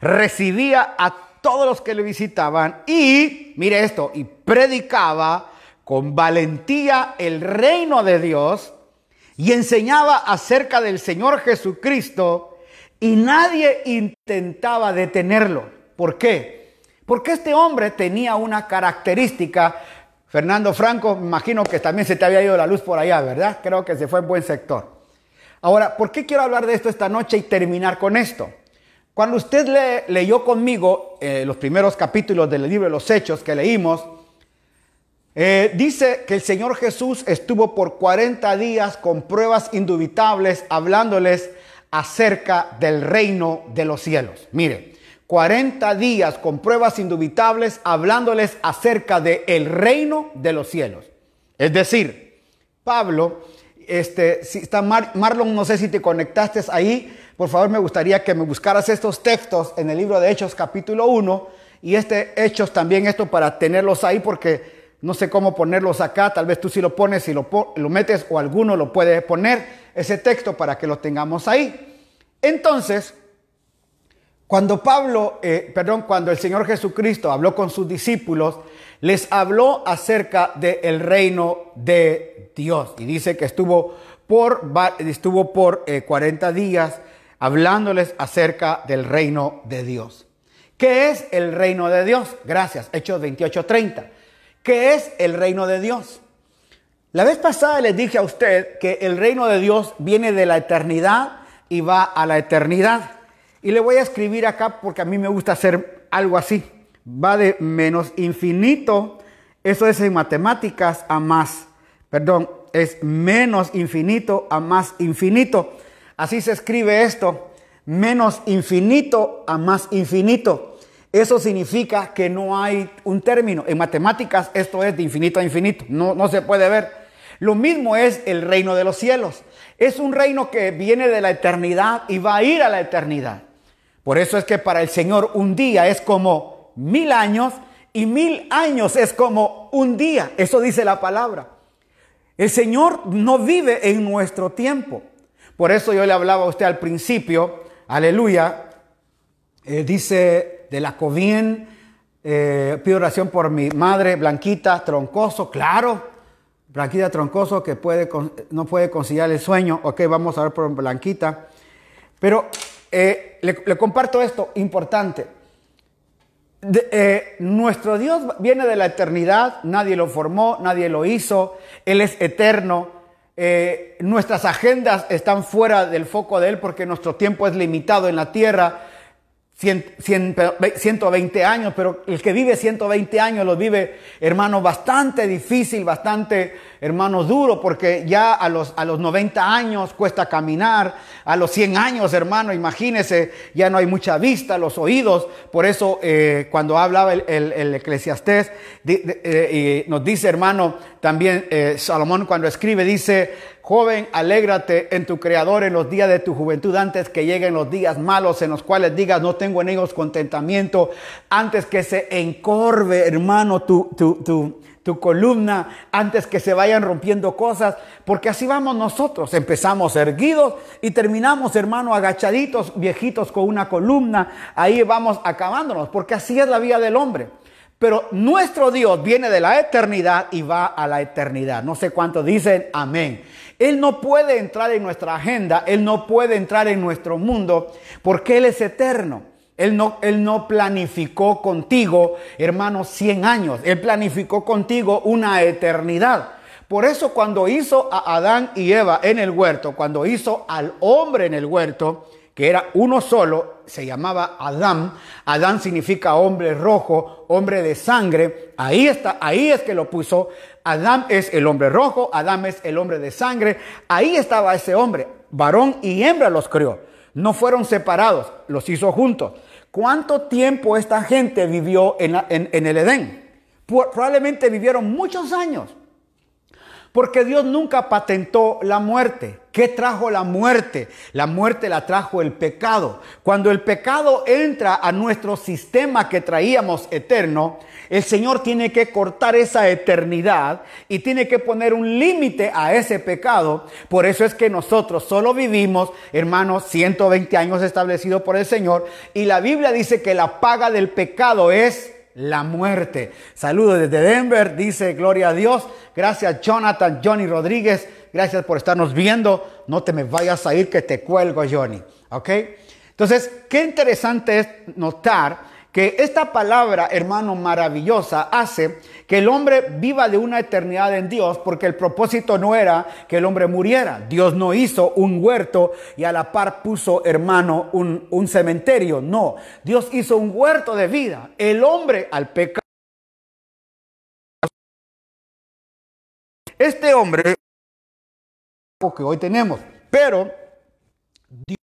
recibía a todos los que le visitaban y, mire esto, y predicaba con valentía el reino de Dios y enseñaba acerca del Señor Jesucristo y nadie intentaba detenerlo. ¿Por qué? Porque este hombre tenía una característica. Fernando Franco, me imagino que también se te había ido la luz por allá, ¿verdad? Creo que se fue en buen sector. Ahora, ¿por qué quiero hablar de esto esta noche y terminar con esto? Cuando usted le, leyó conmigo eh, los primeros capítulos del libro de los Hechos que leímos, eh, dice que el Señor Jesús estuvo por 40 días con pruebas indubitables hablándoles acerca del reino de los cielos. Mire, 40 días con pruebas indubitables hablándoles acerca del el reino de los cielos. Es decir, Pablo, este, si está Marlon, no sé si te conectaste ahí, por favor me gustaría que me buscaras estos textos en el libro de Hechos capítulo 1 y este Hechos también esto para tenerlos ahí porque no sé cómo ponerlos acá, tal vez tú si lo pones, si lo, lo metes o alguno lo puede poner, ese texto para que lo tengamos ahí. Entonces, cuando Pablo, eh, perdón, cuando el Señor Jesucristo habló con sus discípulos, les habló acerca del reino de Dios. Y dice que estuvo por, estuvo por 40 eh, días hablándoles acerca del reino de Dios. ¿Qué es el reino de Dios? Gracias, Hechos 28:30. ¿Qué es el reino de Dios? La vez pasada les dije a usted que el reino de Dios viene de la eternidad y va a la eternidad. Y le voy a escribir acá porque a mí me gusta hacer algo así. Va de menos infinito, eso es en matemáticas, a más. Perdón, es menos infinito a más infinito. Así se escribe esto, menos infinito a más infinito. Eso significa que no hay un término. En matemáticas esto es de infinito a infinito, no, no se puede ver. Lo mismo es el reino de los cielos. Es un reino que viene de la eternidad y va a ir a la eternidad. Por eso es que para el Señor un día es como mil años y mil años es como un día. Eso dice la palabra. El Señor no vive en nuestro tiempo. Por eso yo le hablaba a usted al principio, aleluya, eh, dice de la Covien, eh, pido oración por mi madre Blanquita Troncoso, claro, Blanquita Troncoso que puede, no puede conciliar el sueño, ok, vamos a ver por Blanquita, pero eh, le, comparto esto, importante. nuestro Dios viene de la eternidad, nadie lo formó, nadie lo hizo, Él es eterno, eh, nuestras agendas están fuera del foco de Él porque nuestro tiempo es limitado en la tierra. 120 años, pero el que vive 120 años lo vive, hermano, bastante difícil, bastante, hermano, duro, porque ya a los, a los 90 años cuesta caminar, a los 100 años, hermano, imagínese, ya no hay mucha vista, los oídos, por eso eh, cuando hablaba el, el, eclesiastés, eh, nos dice, hermano, también eh, Salomón cuando escribe, dice, Joven, alégrate en tu Creador en los días de tu juventud, antes que lleguen los días malos en los cuales digas, no tengo en ellos contentamiento, antes que se encorve, hermano, tu, tu, tu columna antes que se vayan rompiendo cosas, porque así vamos nosotros. Empezamos erguidos y terminamos, hermano, agachaditos, viejitos con una columna. Ahí vamos acabándonos, porque así es la vida del hombre. Pero nuestro Dios viene de la eternidad y va a la eternidad. No sé cuántos dicen amén. Él no puede entrar en nuestra agenda, Él no puede entrar en nuestro mundo porque Él es eterno. Él no, él no planificó contigo, hermano, 100 años. Él planificó contigo una eternidad. Por eso cuando hizo a Adán y Eva en el huerto, cuando hizo al hombre en el huerto, que era uno solo, se llamaba Adán. Adán significa hombre rojo, hombre de sangre. Ahí está, ahí es que lo puso. Adán es el hombre rojo, Adán es el hombre de sangre. Ahí estaba ese hombre. Varón y hembra los crió. No fueron separados, los hizo juntos. ¿Cuánto tiempo esta gente vivió en, en el Edén? Probablemente vivieron muchos años. Porque Dios nunca patentó la muerte. ¿Qué trajo la muerte? La muerte la trajo el pecado. Cuando el pecado entra a nuestro sistema que traíamos eterno, el Señor tiene que cortar esa eternidad y tiene que poner un límite a ese pecado. Por eso es que nosotros solo vivimos, hermanos, 120 años establecido por el Señor. Y la Biblia dice que la paga del pecado es la muerte. Saludos desde Denver, dice Gloria a Dios. Gracias Jonathan, Johnny Rodríguez. Gracias por estarnos viendo. No te me vayas a ir que te cuelgo, Johnny. ¿Ok? Entonces, qué interesante es notar que esta palabra, hermano, maravillosa, hace que el hombre viva de una eternidad en Dios, porque el propósito no era que el hombre muriera. Dios no hizo un huerto y a la par puso, hermano, un, cementerio. No, Dios hizo un huerto de vida. El hombre al pecado. Este hombre que hoy tenemos, pero Dios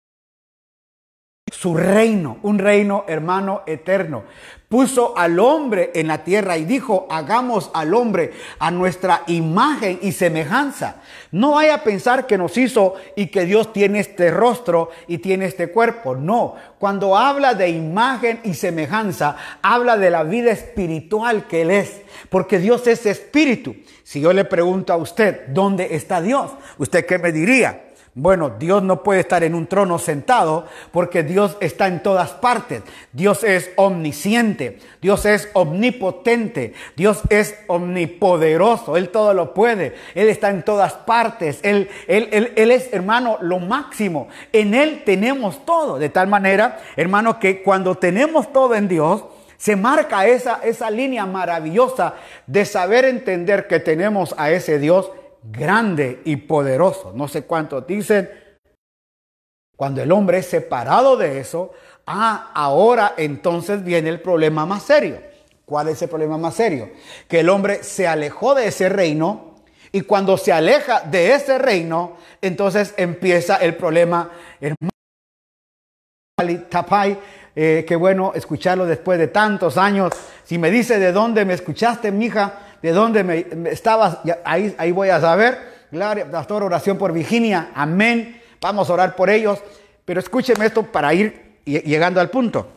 su reino, un reino hermano eterno. Puso al hombre en la tierra y dijo, hagamos al hombre a nuestra imagen y semejanza. No vaya a pensar que nos hizo y que Dios tiene este rostro y tiene este cuerpo. No, cuando habla de imagen y semejanza, habla de la vida espiritual que Él es, porque Dios es espíritu. Si yo le pregunto a usted, ¿dónde está Dios? ¿Usted qué me diría? Bueno, Dios no puede estar en un trono sentado porque Dios está en todas partes. Dios es omnisciente, Dios es omnipotente, Dios es omnipoderoso, Él todo lo puede, Él está en todas partes, Él, él, él, es, hermano, lo máximo. En Él tenemos todo, de tal manera, hermano, que cuando tenemos todo en Dios, se marca esa, esa línea maravillosa de saber entender que tenemos a ese Dios grande y poderoso. No sé cuántos dicen, cuando el hombre es separado de eso, ah, ahora entonces viene el problema más serio. ¿Cuál es el problema más serio? Que el hombre se alejó de ese reino y cuando se aleja de ese reino, entonces empieza el problema. Tapay, eh, qué bueno escucharlo después de tantos años. Si me dice de dónde me escuchaste, mija, de dónde me, estabas, ahí, ahí voy a saber. Gloria, pastor, oración por Virginia, amén. Vamos a orar por ellos. Pero escúcheme esto para ir llegando al punto.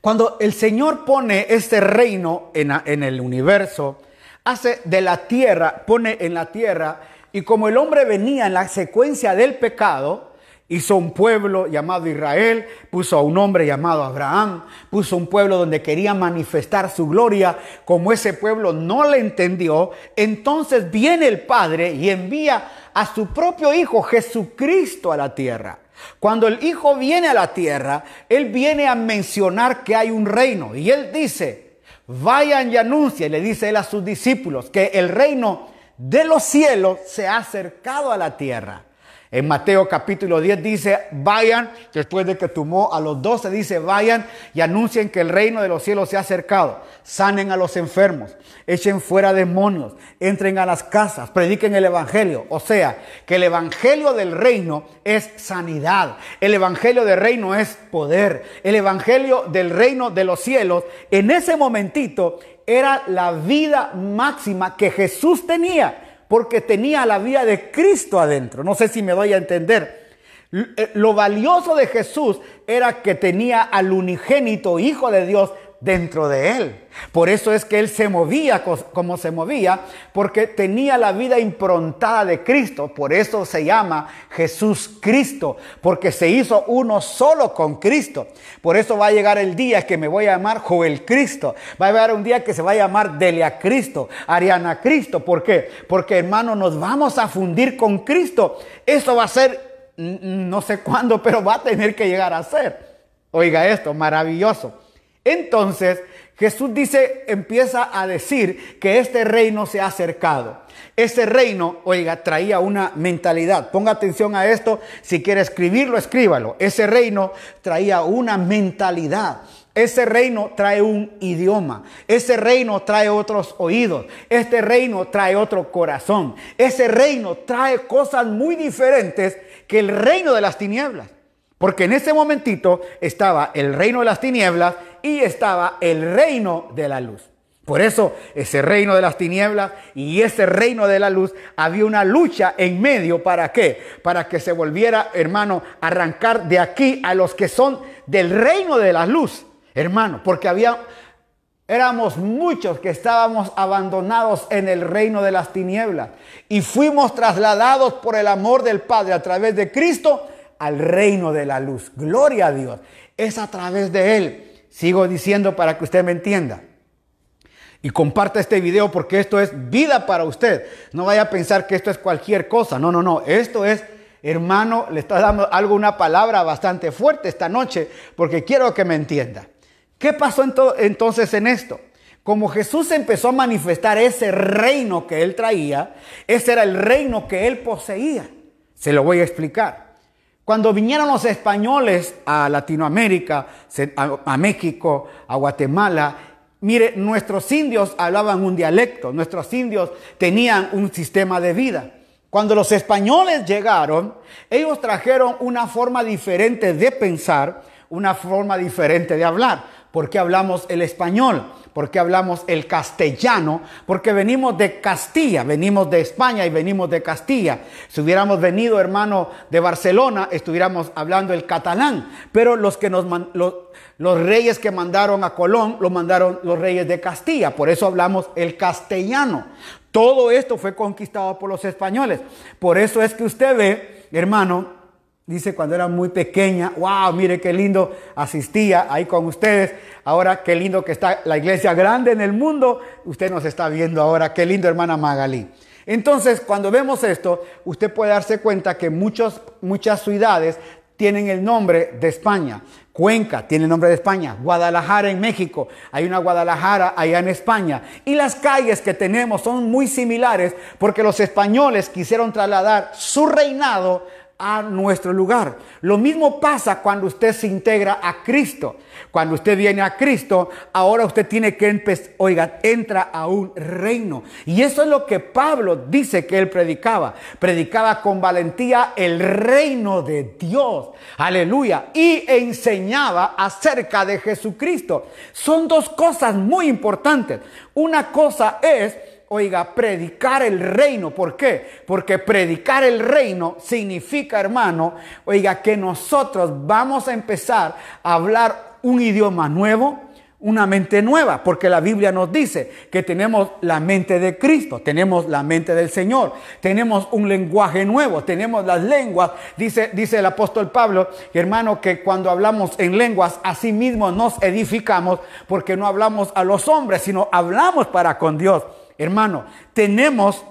Cuando el Señor pone este reino en, en el universo, hace de la tierra, pone en la tierra, y como el hombre venía en la secuencia del pecado, Hizo un pueblo llamado Israel, puso a un hombre llamado Abraham, puso un pueblo donde quería manifestar su gloria. Como ese pueblo no le entendió, entonces viene el Padre y envía a su propio Hijo Jesucristo a la tierra. Cuando el Hijo viene a la tierra, Él viene a mencionar que hay un reino. Y Él dice, vayan y anuncien, le dice Él a sus discípulos, que el reino de los cielos se ha acercado a la tierra. En Mateo capítulo 10 dice, vayan, después de que tomó a los doce, dice, vayan y anuncien que el reino de los cielos se ha acercado. Sanen a los enfermos, echen fuera demonios, entren a las casas, prediquen el evangelio. O sea, que el evangelio del reino es sanidad. El evangelio del reino es poder. El evangelio del reino de los cielos, en ese momentito, era la vida máxima que Jesús tenía porque tenía la vida de Cristo adentro. No sé si me doy a entender. Eh, lo valioso de Jesús era que tenía al unigénito Hijo de Dios dentro de él. Por eso es que él se movía como se movía, porque tenía la vida improntada de Cristo. Por eso se llama Jesús Cristo, porque se hizo uno solo con Cristo. Por eso va a llegar el día que me voy a llamar Joel Cristo. Va a llegar un día que se va a llamar Delia Cristo, Ariana Cristo. ¿Por qué? Porque hermano, nos vamos a fundir con Cristo. Eso va a ser no sé cuándo, pero va a tener que llegar a ser. Oiga esto, maravilloso. Entonces, Jesús dice, empieza a decir que este reino se ha acercado. Ese reino, oiga, traía una mentalidad. Ponga atención a esto. Si quiere escribirlo, escríbalo. Ese reino traía una mentalidad. Ese reino trae un idioma. Ese reino trae otros oídos. Este reino trae otro corazón. Ese reino trae cosas muy diferentes que el reino de las tinieblas. Porque en ese momentito estaba el reino de las tinieblas y estaba el reino de la luz. Por eso ese reino de las tinieblas y ese reino de la luz había una lucha en medio. ¿Para qué? Para que se volviera, hermano, arrancar de aquí a los que son del reino de la luz, hermano. Porque había, éramos muchos que estábamos abandonados en el reino de las tinieblas y fuimos trasladados por el amor del Padre a través de Cristo al reino de la luz. Gloria a Dios. Es a través de Él. Sigo diciendo para que usted me entienda. Y comparta este video porque esto es vida para usted. No vaya a pensar que esto es cualquier cosa. No, no, no. Esto es, hermano, le está dando algo, una palabra bastante fuerte esta noche porque quiero que me entienda. ¿Qué pasó entonces en esto? Como Jesús empezó a manifestar ese reino que él traía, ese era el reino que él poseía. Se lo voy a explicar. Cuando vinieron los españoles a Latinoamérica, a, México, a Guatemala, mire, nuestros indios hablaban un dialecto, nuestros indios tenían un sistema de vida. Cuando los españoles llegaron, ellos trajeron una forma diferente de pensar, una forma diferente de hablar. ¿Por qué hablamos el español? porque hablamos el castellano, porque venimos de Castilla, venimos de España y venimos de Castilla. Si hubiéramos venido, hermano, de Barcelona, estuviéramos hablando el catalán, pero los que nos los reyes que mandaron a Colón lo mandaron los reyes de Castilla, por eso hablamos el castellano. Todo esto fue conquistado por los españoles. Por eso es que usted ve, hermano, Dice cuando era muy pequeña, wow, mire qué lindo asistía ahí con ustedes. Ahora qué lindo que está la iglesia grande en el mundo. Usted nos está viendo ahora, qué lindo hermana Magalí. Entonces, cuando vemos esto, usted puede darse cuenta que muchos, muchas ciudades tienen el nombre de España. Cuenca tiene el nombre de España. Guadalajara en México. Hay una Guadalajara allá en España. Y las calles que tenemos son muy similares porque los españoles quisieron trasladar su reinado a nuestro lugar. Lo mismo pasa cuando usted se integra a Cristo. Cuando usted viene a Cristo, ahora usted tiene que empezar, oiga, entra a un reino. Y eso es lo que Pablo dice que él predicaba. Predicaba con valentía el reino de Dios. Aleluya. Y enseñaba acerca de Jesucristo. Son dos cosas muy importantes. Una cosa es oiga, predicar el reino. ¿Por qué? Porque predicar el reino significa, hermano, oiga, que nosotros vamos a empezar a hablar un idioma nuevo, una mente nueva, porque la Biblia nos dice que tenemos la mente de Cristo, tenemos la mente del Señor, tenemos un lenguaje nuevo, tenemos las lenguas. Dice, dice el apóstol Pablo, hermano, que cuando hablamos en lenguas, así mismo nos edificamos, porque no hablamos a los hombres, sino hablamos para con Dios. Hermano, tenemos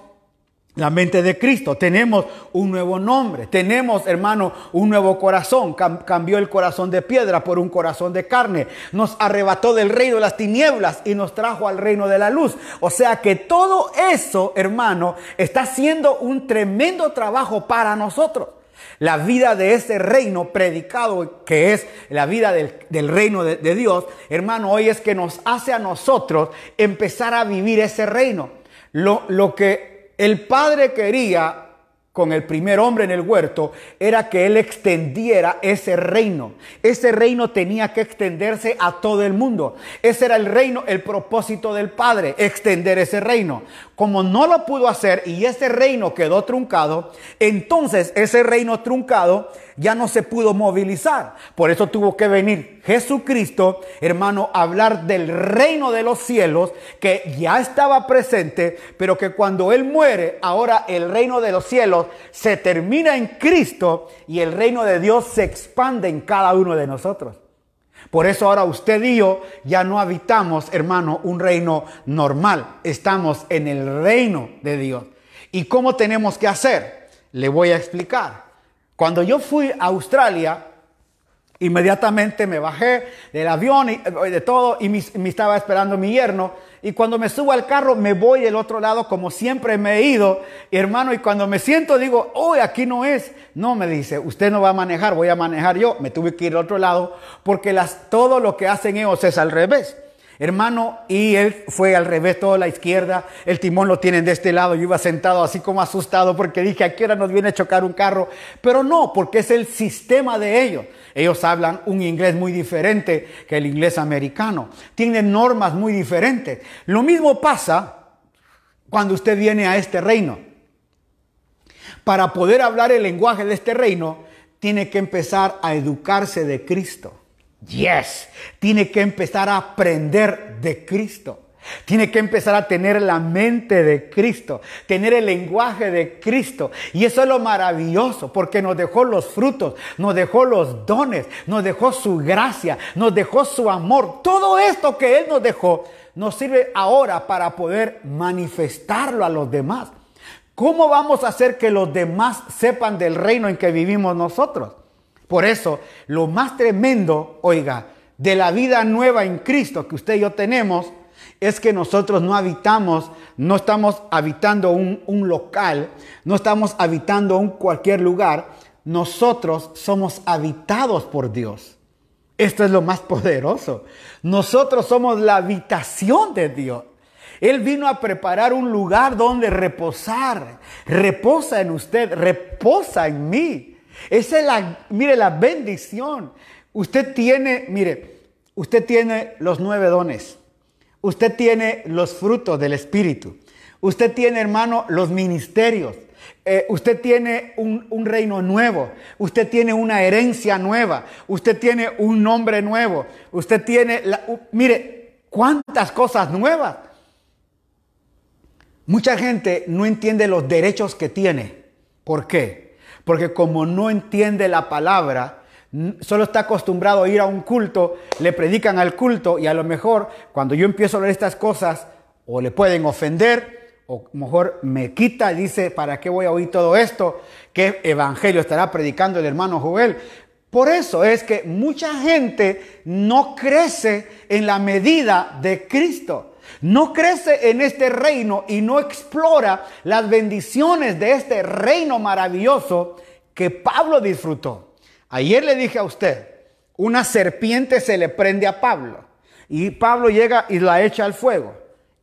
la mente de Cristo, tenemos un nuevo nombre, tenemos, hermano, un nuevo corazón. cambió el corazón de piedra por un corazón de carne. Nos arrebató del reino de las tinieblas y nos trajo al reino de la luz. O sea que todo eso, hermano, está haciendo un tremendo trabajo para nosotros. La vida de ese reino predicado, que es la vida del, reino de, de Dios, hermano, hoy es que nos hace a nosotros empezar a vivir ese reino. Lo, lo que el Padre quería con el primer hombre en el huerto era que él extendiera ese reino. Ese reino tenía que extenderse a todo el mundo. Ese era el reino, el propósito del Padre, extender ese reino. Como no lo pudo hacer y ese reino quedó truncado, entonces ese reino truncado ya no se pudo movilizar. Por eso tuvo que venir Jesucristo, hermano, a hablar del reino de los cielos que ya estaba presente, pero que cuando Él muere, ahora el reino de los cielos se termina en Cristo y el reino de Dios se expande en cada uno de nosotros. Por eso ahora usted y yo ya no habitamos, hermano, un reino normal. Estamos en el reino de Dios. ¿Y cómo tenemos que hacer? Le voy a explicar. Cuando yo fui a Australia, inmediatamente me bajé del avión y eh, de todo y me, estaba esperando mi yerno. Y cuando me subo al carro me voy del otro lado como siempre me he ido, hermano. Y cuando me siento digo, hoy aquí no es. No, me dice, usted no va a manejar, voy a manejar yo. Me tuve que ir al otro lado porque las, todo lo que hacen ellos es al revés. Hermano, y él fue al revés, toda la izquierda, el timón lo tienen de este lado, yo iba sentado así como asustado porque dije, ¿a qué hora nos viene a chocar un carro? Pero no, porque es el sistema de ellos. Ellos hablan un inglés muy diferente que el inglés americano, tienen normas muy diferentes. Lo mismo pasa cuando usted viene a este reino. Para poder hablar el lenguaje de este reino, tiene que empezar a educarse de Cristo. Yes, tiene que empezar a aprender de Cristo. Tiene que empezar a tener la mente de Cristo, tener el lenguaje de Cristo. Y eso es lo maravilloso, porque nos dejó los frutos, nos dejó los dones, nos dejó su gracia, nos dejó su amor. Todo esto que Él nos dejó nos sirve ahora para poder manifestarlo a los demás. ¿Cómo vamos a hacer que los demás sepan del reino en que vivimos nosotros? Por eso, lo más tremendo, oiga, de la vida nueva en Cristo que usted y yo tenemos, es que nosotros no habitamos, no estamos habitando un, un, local, no estamos habitando un cualquier lugar, nosotros somos habitados por Dios. Esto es lo más poderoso. Nosotros somos la habitación de Dios. Él vino a preparar un lugar donde reposar. Reposa en usted, reposa en mí. Esa es la, mire, la bendición. Usted tiene, mire, usted tiene los nueve dones. Usted tiene los frutos del Espíritu. Usted tiene, hermano, los ministerios. Eh, usted tiene un, reino nuevo. Usted tiene una herencia nueva. Usted tiene un nombre nuevo. Usted tiene, mire, cuántas cosas nuevas. Mucha gente no entiende los derechos que tiene. ¿Por qué? Porque como no entiende la palabra, solo está acostumbrado a ir a un culto, le predican al culto y a lo mejor cuando yo empiezo a ver estas cosas, o le pueden ofender, o mejor me quita y dice, ¿para qué voy a oír todo esto? ¿Qué evangelio estará predicando el hermano Joel? Por eso es que mucha gente no crece en la medida de Cristo no crece en este reino y no explora las bendiciones de este reino maravilloso que Pablo disfrutó. Ayer le dije a usted, una serpiente se le prende a Pablo y Pablo llega y la echa al fuego.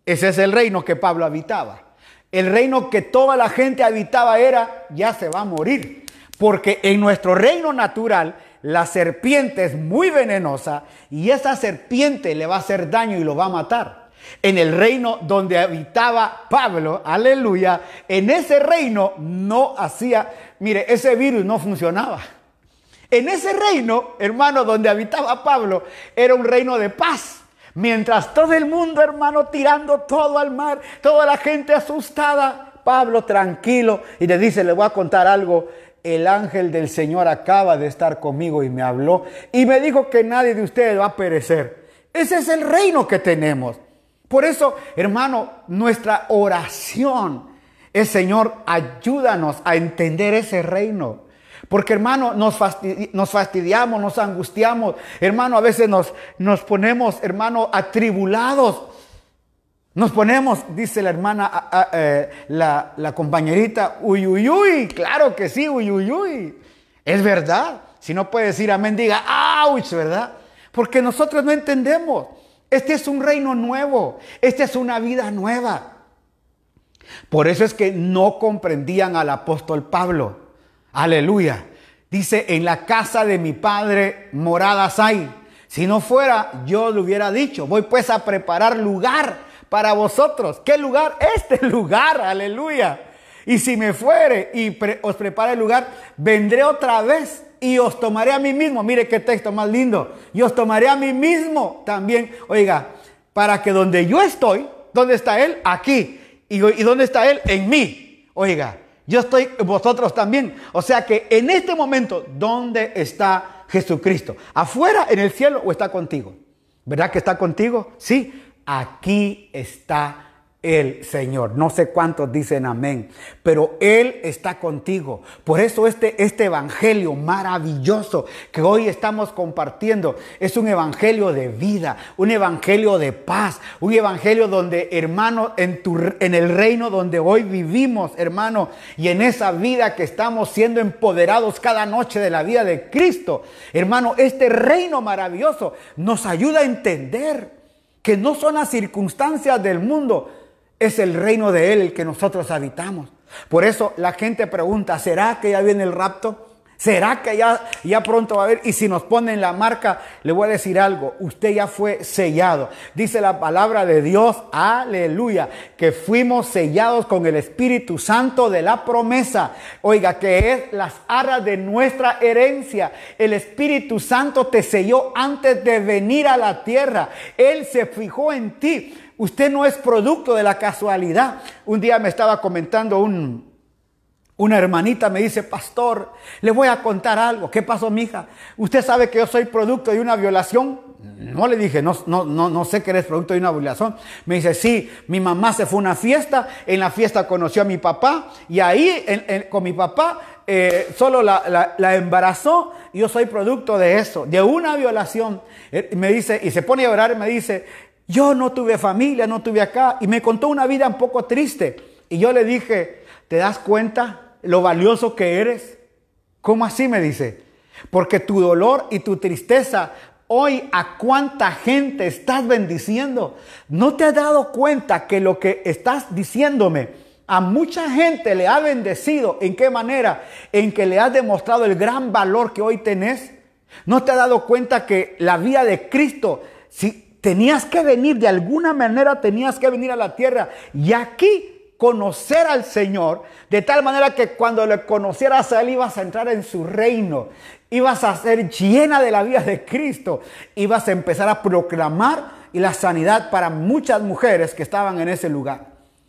Ese es el reino que Pablo habitaba. El reino que toda la gente habitaba era, ya se va a morir. Porque en nuestro reino natural la serpiente es muy venenosa y esa serpiente le va a hacer daño y lo va a matar en el reino donde habitaba Pablo, aleluya, en ese reino no hacía, mire, ese virus no funcionaba. En ese reino, hermano, donde habitaba Pablo, era un reino de paz. Mientras todo el mundo, hermano, tirando todo al mar, toda la gente asustada, Pablo tranquilo y le dice, le voy a contar algo. El ángel del Señor acaba de estar conmigo y me habló y me dijo que nadie de ustedes va a perecer. Ese es el reino que tenemos. Por eso, hermano, nuestra oración es, Señor, ayúdanos a entender ese reino. Porque, hermano, nos, fastidiamos, nos angustiamos. Hermano, a veces nos, nos ponemos, hermano, atribulados. Nos ponemos, dice la hermana, eh, la, compañerita, uy, uy, uy. Claro que sí, uy, uy, uy. Es verdad. Si no puede decir amén, diga, ouch, ¿verdad? Porque nosotros no entendemos. Este es un reino nuevo. Esta es una vida nueva. Por eso es que no comprendían al apóstol Pablo. Aleluya. Dice, en la casa de mi padre moradas hay. Si no fuera, yo le hubiera dicho, voy pues a preparar lugar para vosotros. ¿Qué lugar? Este lugar, aleluya. Y si me fuere y os prepara el lugar, vendré otra vez y os tomaré a mí mismo. Mire qué texto más lindo. Y os tomaré a mí mismo también. Oiga, para que donde yo estoy, ¿dónde está Él? Aquí. ¿Y, y dónde está Él? En mí. Oiga, yo estoy vosotros también. O sea que en este momento, ¿dónde está Jesucristo? ¿Afuera en el cielo o está contigo? ¿Verdad que está contigo? Sí, aquí está el Señor. No sé cuántos dicen amén, pero Él está contigo. Por eso este, este evangelio maravilloso que hoy estamos compartiendo es un evangelio de vida, un evangelio de paz, un evangelio donde, hermano, en, tu, en el reino donde hoy vivimos, hermano, y en esa vida que estamos siendo empoderados cada noche de la vida de Cristo, hermano, este reino maravilloso nos ayuda a entender que no son las circunstancias del mundo, es el reino de Él que nosotros habitamos. Por eso la gente pregunta, ¿será que ya viene el rapto? ¿Será que ya, ya pronto va a haber? Y si nos ponen la marca, le voy a decir algo, usted ya fue sellado. Dice la palabra de Dios, aleluya, que fuimos sellados con el Espíritu Santo de la promesa. Oiga, que es las arras de nuestra herencia. El Espíritu Santo te selló antes de venir a la tierra. Él se fijó en ti. Usted no es producto de la casualidad. Un día me estaba comentando un, una hermanita, me dice, pastor, le voy a contar algo. ¿Qué pasó, mija? ¿Usted sabe que yo soy producto de una violación? No le dije, no, no, no, no sé que eres producto de una violación. Me dice, sí, mi mamá se fue a una fiesta, en la fiesta conoció a mi papá y ahí con mi papá eh, solo la, la, embarazó yo soy producto de eso, de una violación. Eh, me dice, y se pone a llorar y me dice, yo no tuve familia, no tuve acá. Y me contó una vida un poco triste. Y yo le dije, ¿te das cuenta lo valioso que eres? ¿Cómo así? Me dice. Porque tu dolor y tu tristeza hoy a cuánta gente estás bendiciendo. ¿No te has dado cuenta que lo que estás diciéndome a mucha gente le ha bendecido? ¿En qué manera? En que le has demostrado el gran valor que hoy tenés. ¿No te has dado cuenta que la vida de Cristo, si tenías que venir, de alguna manera tenías que venir a la tierra. Y aquí conocer al Señor, de tal manera que cuando le conocieras a Él ibas a entrar en su reino, ibas a ser llena de la vida de Cristo, ibas a empezar a proclamar y la sanidad para muchas mujeres que estaban en ese lugar.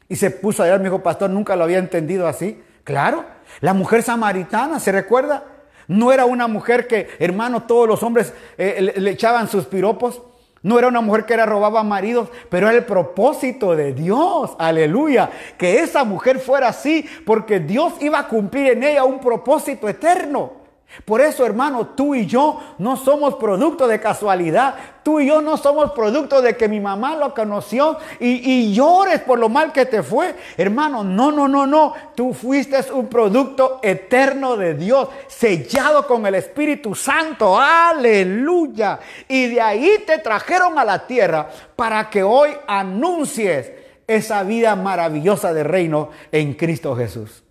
Y se puso allá, me dijo, pastor, nunca lo había entendido así. Claro, la mujer samaritana, ¿se recuerda? No era una mujer que, hermano, todos los hombres eh, le echaban sus piropos. No era una mujer que era robaba maridos, pero era el propósito de Dios. Aleluya. Que esa mujer fuera así, porque Dios iba a cumplir en ella un propósito eterno. Por eso, hermano, tú y yo no somos producto de casualidad. Tú y yo no somos producto de que mi mamá lo conoció y, llores por lo mal que te fue. Hermano, no, no, no, no. Tú fuiste un producto eterno de Dios, sellado con el Espíritu Santo. Aleluya. Y de ahí te trajeron a la tierra para que hoy anuncies esa vida maravillosa de reino en Cristo Jesús.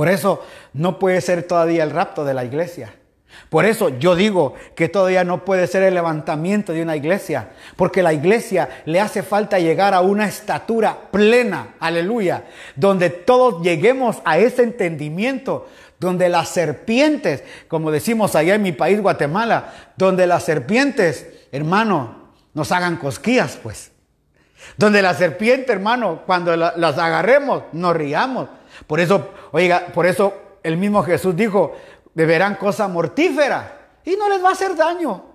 Por eso no puede ser todavía el rapto de la iglesia. Por eso yo digo que todavía no puede ser el levantamiento de una iglesia, porque la iglesia le hace falta llegar a una estatura plena, aleluya, donde todos lleguemos a ese entendimiento, donde las serpientes, como decimos allá en mi país, Guatemala, donde las serpientes, hermano, nos hagan cosquillas, pues. Donde la serpiente, hermano, cuando las agarremos, nos riamos por eso, oiga, por eso el mismo Jesús dijo, beberán cosa mortífera y no les va a hacer daño.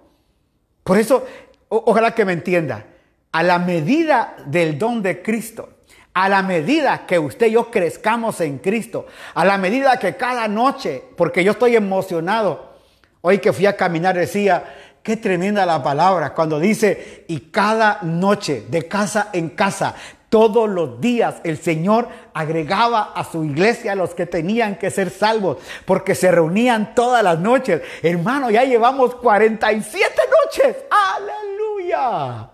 Por eso, ojalá que me entienda, a la medida del don de Cristo, a la medida que usted y yo crezcamos en Cristo, a la medida que cada noche, porque yo estoy emocionado, hoy que fui a caminar decía, Qué tremenda la palabra cuando dice, y cada noche, de casa en casa, todos los días el Señor agregaba a su iglesia a los que tenían que ser salvos, porque se reunían todas las noches. Hermano, ya llevamos 47 noches. Aleluya.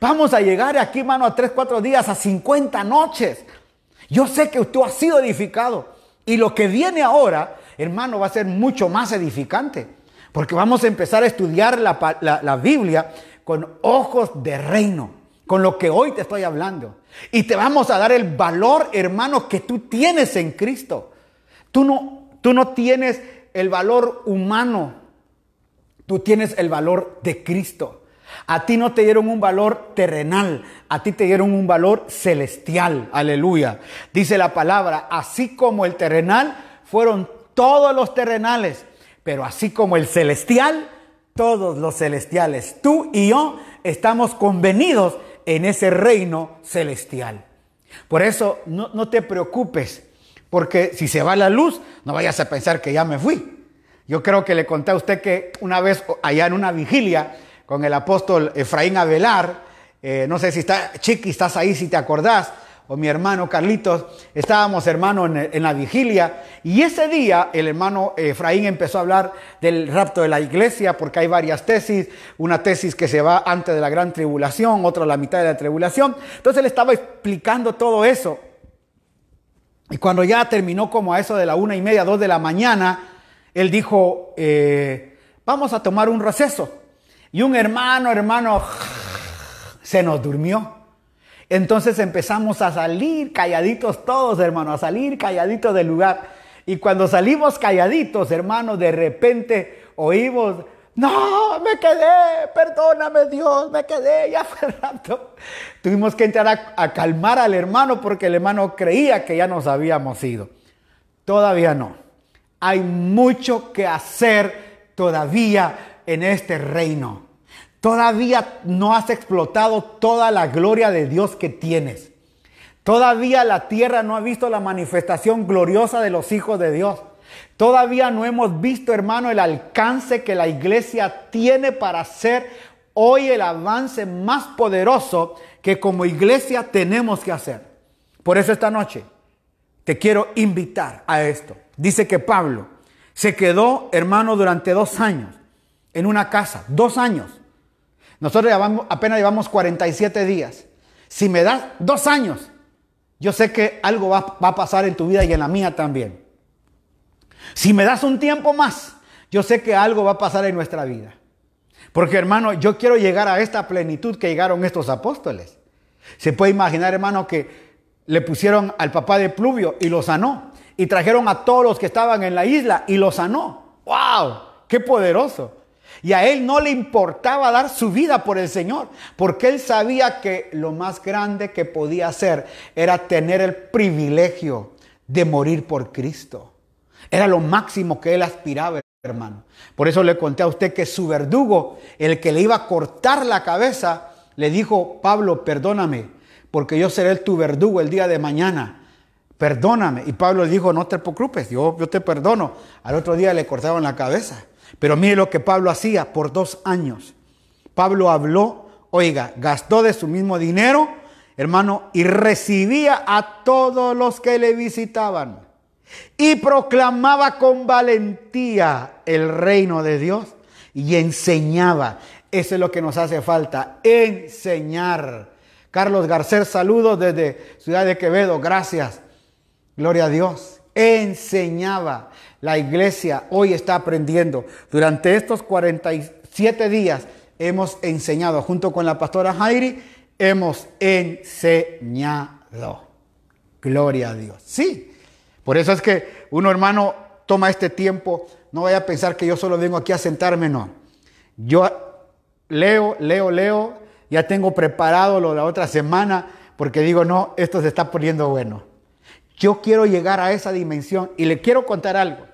Vamos a llegar aquí, hermano, a 3, 4 días, a 50 noches. Yo sé que tú has sido edificado. Y lo que viene ahora, hermano, va a ser mucho más edificante. Porque vamos a empezar a estudiar la, la Biblia con ojos de reino, con lo que hoy te estoy hablando. Y te vamos a dar el valor, hermano, que tú tienes en Cristo. Tú no, tú no tienes el valor humano, tú tienes el valor de Cristo. A ti no te dieron un valor terrenal, a ti te dieron un valor celestial. Aleluya. Dice la palabra, así como el terrenal fueron todos los terrenales, pero así como el celestial, todos los celestiales. Tú y yo estamos convenidos en ese reino celestial. Por eso no, te preocupes, porque si se va la luz, no vayas a pensar que ya me fui. Yo creo que le conté a usted que una vez allá en una vigilia, con el apóstol Efraín Avelar. Eh, no sé si está, Chiqui, estás ahí, si te acordás, o mi hermano Carlitos, estábamos hermano en, la vigilia, y ese día el hermano Efraín empezó a hablar del rapto de la iglesia, porque hay varias tesis, una tesis que se va antes de la gran tribulación, otra a la mitad de la tribulación. Entonces él estaba explicando todo eso. Y cuando ya terminó como a eso de la una y media, dos de la mañana, él dijo, eh, vamos a tomar un receso. Y un hermano, hermano, se nos durmió. Entonces empezamos a salir calladitos todos, hermano, a salir calladitos del lugar. Y cuando salimos calladitos, hermano, de repente oímos, no, me quedé, perdóname Dios, me quedé, ya fue rato. Tuvimos que entrar a, a, calmar al hermano porque el hermano creía que ya nos habíamos ido. Todavía no. Hay mucho que hacer todavía en este reino. Todavía no has explotado toda la gloria de Dios que tienes. Todavía la tierra no ha visto la manifestación gloriosa de los hijos de Dios. Todavía no hemos visto, hermano, el alcance que la iglesia tiene para hacer hoy el avance más poderoso que como iglesia tenemos que hacer. Por eso esta noche te quiero invitar a esto. Dice que Pablo se quedó, hermano, durante dos años en una casa, dos años. Nosotros apenas llevamos 47 días. Si me das dos años, yo sé que algo va, va, a pasar en tu vida y en la mía también. Si me das un tiempo más, yo sé que algo va a pasar en nuestra vida. Porque hermano, yo quiero llegar a esta plenitud que llegaron estos apóstoles. Se puede imaginar, hermano, que le pusieron al papá de Pluvio y lo sanó. Y trajeron a todos los que estaban en la isla y lo sanó. ¡Wow! ¡Qué poderoso! Y a él no le importaba dar su vida por el Señor, porque él sabía que lo más grande que podía hacer era tener el privilegio de morir por Cristo. Era lo máximo que él aspiraba, hermano. Por eso le conté a usted que su verdugo, el que le iba a cortar la cabeza, le dijo, Pablo, perdóname, porque yo seré tu verdugo el día de mañana. Perdóname. Y Pablo le dijo, no te preocupes, yo, yo te perdono. Al otro día le cortaron la cabeza. Pero mire lo que Pablo hacía por dos años. Pablo habló, oiga, gastó de su mismo dinero, hermano, y recibía a todos los que le visitaban. Y proclamaba con valentía el reino de Dios y enseñaba. Eso es lo que nos hace falta, enseñar. Carlos Garcés, saludos desde Ciudad de Quevedo, gracias. Gloria a Dios. Enseñaba. La iglesia hoy está aprendiendo. Durante estos 47 días hemos enseñado, junto con la pastora Jairi, hemos enseñado. Gloria a Dios. Sí. Por eso es que uno hermano toma este tiempo. No vaya a pensar que yo solo vengo aquí a sentarme, no. Yo leo, leo, leo. Ya tengo preparado lo de la otra semana porque digo, no, esto se está poniendo bueno. Yo quiero llegar a esa dimensión y le quiero contar algo,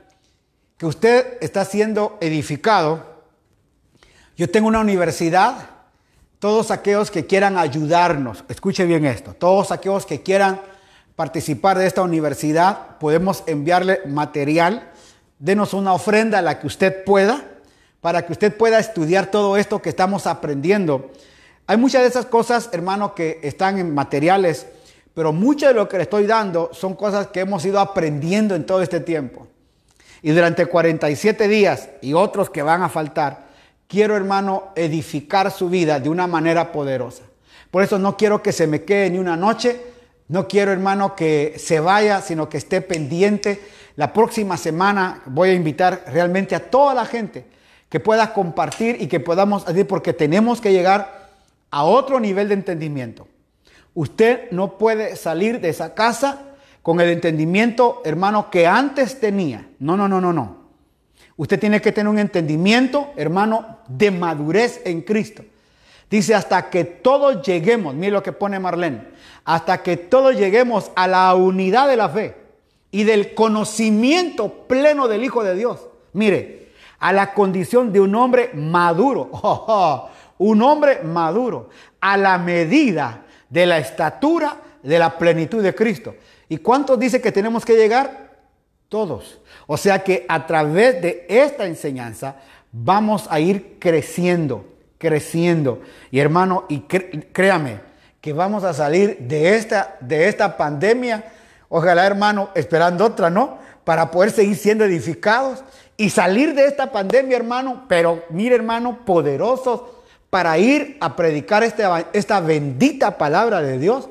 que usted está siendo edificado. Yo tengo una universidad, todos aquellos que quieran ayudarnos, escuche bien esto, todos aquellos que quieran participar de esta universidad, podemos enviarle material, denos una ofrenda a la que usted pueda, para que usted pueda estudiar todo esto que estamos aprendiendo. Hay muchas de esas cosas, hermano, que están en materiales pero mucho de lo que le estoy dando son cosas que hemos ido aprendiendo en todo este tiempo. Y durante 47 días y otros que van a faltar, quiero hermano edificar su vida de una manera poderosa. Por eso no quiero que se me quede ni una noche, No quiero, hermano, que se vaya, sino que esté pendiente. La próxima semana voy a invitar realmente a toda la gente que pueda compartir y que podamos decir, porque tenemos que llegar a otro nivel de entendimiento. Usted no puede salir de esa casa con el entendimiento, hermano, que antes tenía. No, no, no, no, no. Usted tiene que tener un entendimiento, hermano, de madurez en Cristo. Dice, hasta que todos lleguemos, mire lo que pone Marlene, hasta que todos lleguemos a la unidad de la fe y del conocimiento pleno del Hijo de Dios. Mire, a la condición de un hombre maduro, un hombre maduro, a la medida de la estatura de la plenitud de Cristo. ¿Y cuántos dice que tenemos que llegar? Todos. O sea que a través de esta enseñanza vamos a ir creciendo, creciendo. Y hermano, y créame que vamos a salir de esta, de esta pandemia, ojalá hermano, esperando otra, ¿no? Para poder seguir siendo edificados y salir de esta pandemia, hermano, pero mire hermano, poderosos para ir a predicar esta, esta bendita palabra de Dios,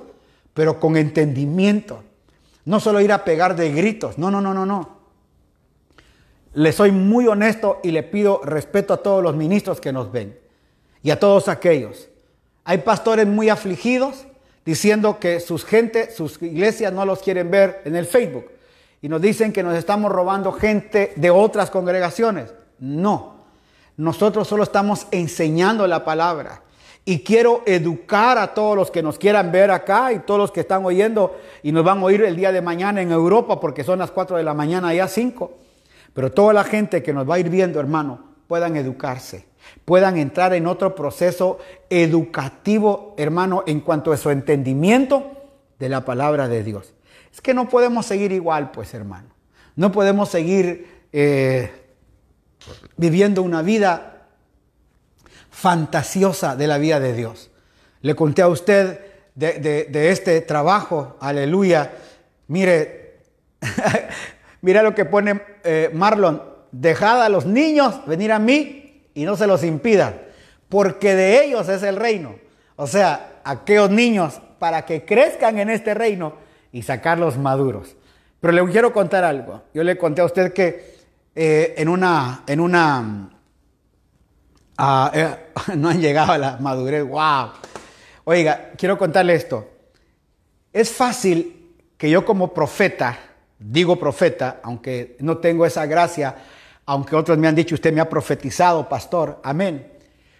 pero con entendimiento no solo ir a pegar de gritos. No, no, no, no, no. Le soy muy honesto y le pido respeto a todos los ministros que nos ven y a todos aquellos. Hay pastores muy afligidos diciendo que sus gente, sus iglesias no los quieren ver en el Facebook y nos dicen que nos estamos robando gente de otras congregaciones. No, nosotros solo estamos enseñando la palabra. Y quiero educar a todos los que nos quieran ver acá y todos los que están oyendo y nos van a oír el día de mañana en Europa porque son las 4 de la mañana, ya 5. Pero toda la gente que nos va a ir viendo, hermano, puedan educarse, puedan entrar en otro proceso educativo, hermano, en cuanto a su entendimiento de la palabra de Dios. Es que no podemos seguir igual, pues, hermano. No podemos seguir eh, viviendo una vida fantasiosa de la vida de Dios. Le conté a usted de, este trabajo, aleluya. Mire, mira lo que pone eh, Marlon, dejad a los niños venir a mí y no se los impidan, porque de ellos es el reino. O sea, aquellos niños para que crezcan en este reino y sacarlos maduros. Pero le quiero contar algo. Yo le conté a usted que eh, en una, en una Ah, eh, no han llegado a la madurez. ¡Wow! Oiga, quiero contarle esto. Es fácil que yo como profeta, digo profeta, aunque no tengo esa gracia, aunque otros me han dicho, usted me ha profetizado, pastor, amén.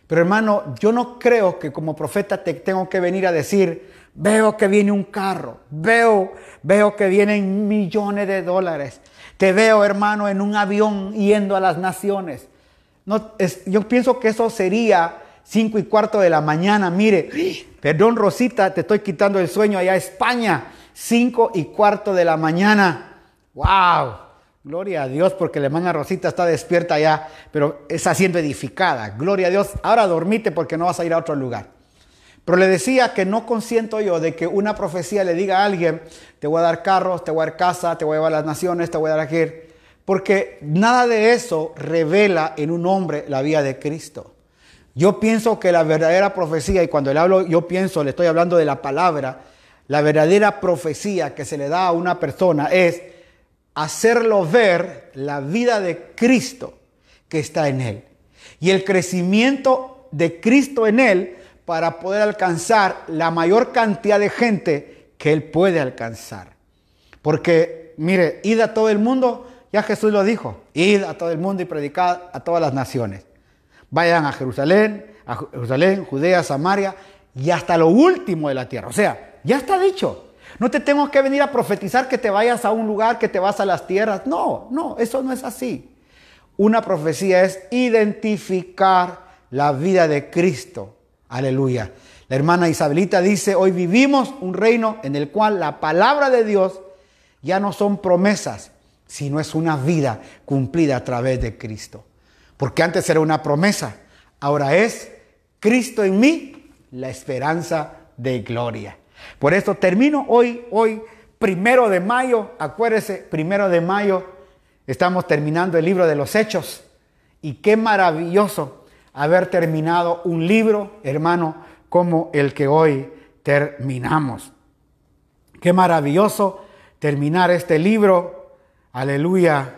Pero hermano, yo no creo que como profeta te tengo que venir a decir, veo que viene un carro, veo, veo que vienen millones de dólares, te veo hermano en un avión yendo a las naciones. No, es, yo pienso que eso sería cinco y cuarto de la mañana. Mire, perdón Rosita, te estoy quitando el sueño allá a España. Cinco y cuarto de la mañana. ¡Wow! Gloria a Dios porque la hermana Rosita está despierta ya, pero está siendo edificada. Gloria a Dios. Ahora dormite porque no vas a ir a otro lugar. Pero le decía que no consiento yo de que una profecía le diga a alguien, te voy a dar carros, te voy a dar casa, te voy a llevar las naciones, te voy a dar aquí. Porque nada de eso revela en un hombre la vida de Cristo. Yo pienso que la verdadera profecía, y cuando le hablo, yo pienso, le estoy hablando de la palabra, la verdadera profecía que se le da a una persona es hacerlo ver la vida de Cristo que está en él. Y el crecimiento de Cristo en él para poder alcanzar la mayor cantidad de gente que él puede alcanzar. Porque, mire, id a todo el mundo ya Jesús lo dijo, id a todo el mundo y predicad a todas las naciones. Vayan a Jerusalén, a Jerusalén, Judea, Samaria y hasta lo último de la tierra. O sea, ya está dicho. No te tengo que venir a profetizar que te vayas a un lugar, que te vas a las tierras. No, no, eso no es así. Una profecía es identificar la vida de Cristo. Aleluya. La hermana Isabelita dice, hoy vivimos un reino en el cual la palabra de Dios ya no son promesas, sino es una vida cumplida a través de Cristo. Porque antes era una promesa, ahora es Cristo en mí, la esperanza de gloria. Por eso termino hoy, hoy, primero de mayo, acuérdese, primero de mayo, estamos terminando el libro de los Hechos. Y qué maravilloso haber terminado un libro, hermano, como el que hoy terminamos. Qué maravilloso terminar este libro. Aleluya.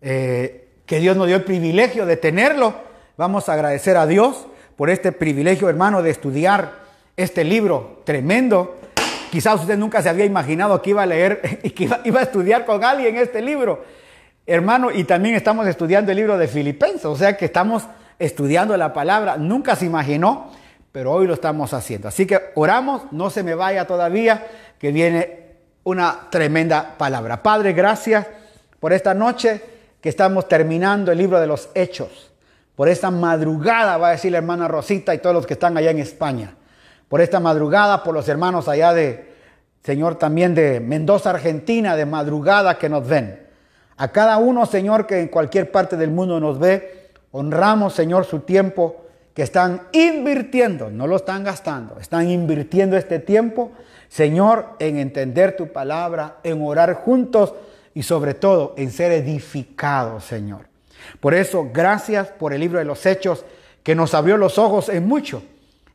Eh, que Dios nos dio el privilegio de tenerlo. Vamos a agradecer a Dios por este privilegio, hermano, de estudiar este libro tremendo. Quizás usted nunca se había imaginado que iba a leer y que iba, iba, a estudiar con alguien este libro. Hermano, y también estamos estudiando el libro de Filipenses, o sea que estamos estudiando la palabra. Nunca se imaginó, pero hoy lo estamos haciendo. Así que oramos, no se me vaya todavía, que viene una tremenda palabra. Padre, gracias por esta noche que estamos terminando el libro de los Hechos. Por esta madrugada, va a decir la hermana Rosita y todos los que están allá en España. Por esta madrugada, por los hermanos allá de, Señor, también de Mendoza, Argentina, de madrugada que nos ven. A cada uno, Señor, que en cualquier parte del mundo nos ve, honramos, Señor, su tiempo que están invirtiendo, no lo están gastando, están invirtiendo este tiempo, Señor, en entender tu palabra, en orar juntos y sobre todo en ser edificados, Señor. Por eso, gracias por el libro de los Hechos que nos abrió los ojos en mucho.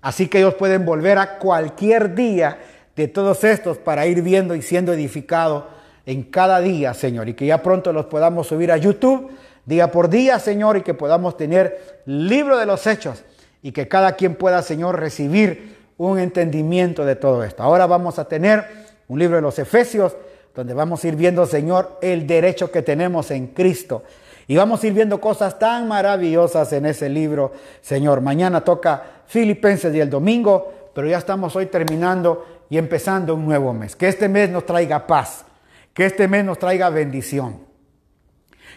Así que ellos pueden volver a cualquier día de todos estos para ir viendo y siendo edificados en cada día, Señor. Y que ya pronto los podamos subir a YouTube día por día, Señor, y que podamos tener libro de los Hechos y que cada quien pueda, Señor, recibir un entendimiento de todo esto. Ahora vamos a tener un libro de los Efesios donde vamos a ir viendo, Señor, el derecho que tenemos en Cristo y vamos a ir viendo cosas tan maravillosas en ese libro, Señor. Mañana toca Filipenses y el domingo, pero ya estamos hoy terminando y empezando un nuevo mes. Que este mes nos traiga paz, que este mes nos traiga bendición,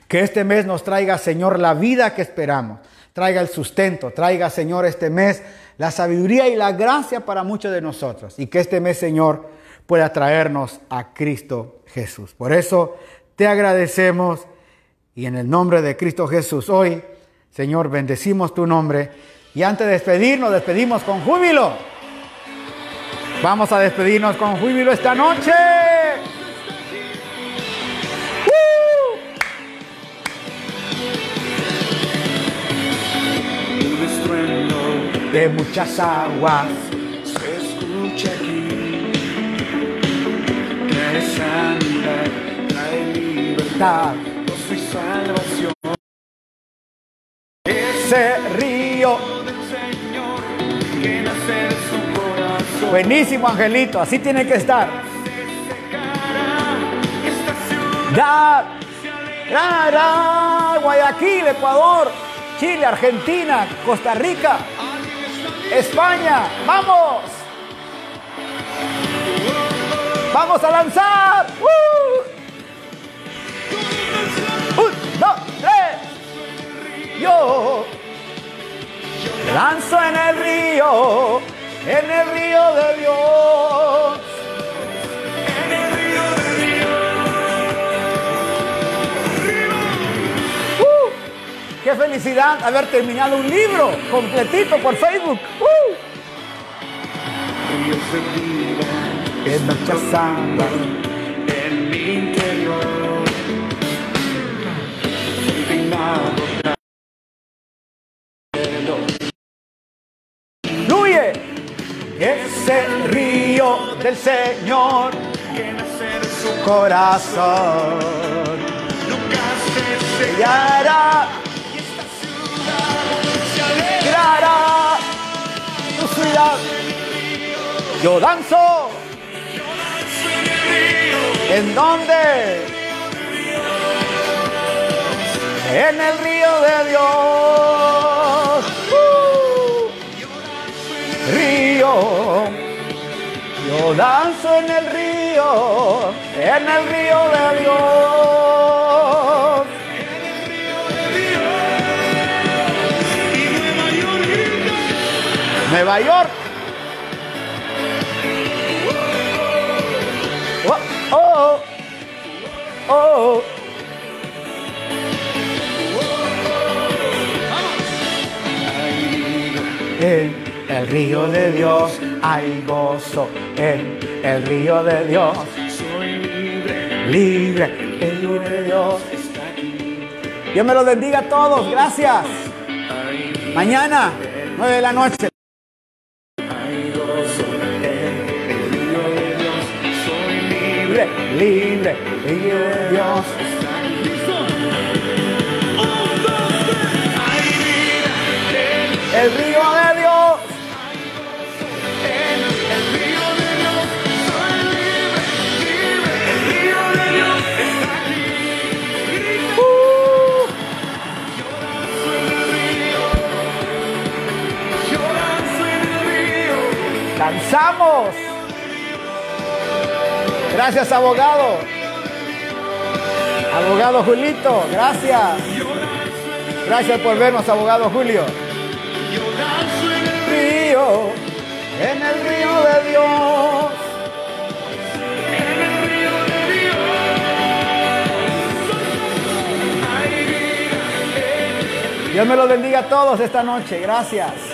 que este mes nos traiga, Señor, la vida que esperamos, traiga el sustento, traiga, Señor, este mes la sabiduría y la gracia para muchos de nosotros. Y que este mes, Señor, pueda traernos a Cristo Jesús. Por eso te agradecemos y en el nombre de Cristo Jesús hoy, Señor, bendecimos tu nombre. Y antes de despedirnos, despedimos con júbilo. Vamos a despedirnos con júbilo esta noche. De muchas aguas se escucha aquí. Trae sangre, trae libertad salvación. Ese río. Buenísimo, Angelito, así tiene que estar. Da, da, Guayaquil, Ecuador, Chile, Argentina, Costa Rica, España, vamos. Vamos a lanzar. ¡Uh! dos, tres. Yo lanzo en el río, en el río de Dios. ¡Qué felicidad haber terminado un libro completito por Facebook! ¡Uh! Es mucha sangre en mi interior. Fluye ese río del Señor que nace de su corazón. Nunca se ciudad, yo danzo. ¿En dónde? en el río de Dios. Uh, río, yo danzo en el río, en el río de Dios. Nueva York. Oh, oh, oh. En el río de Dios hay gozo. En el río de Dios soy libre. Libre. El río de Dios está aquí. Dios me lo bendiga a todos. Gracias. Mañana, 9 de la noche. Abogado. Abogado Julito, gracias. Gracias por vernos, abogado Julio. Río, en el río de Dios. Dios me los bendiga a todos esta noche. Gracias.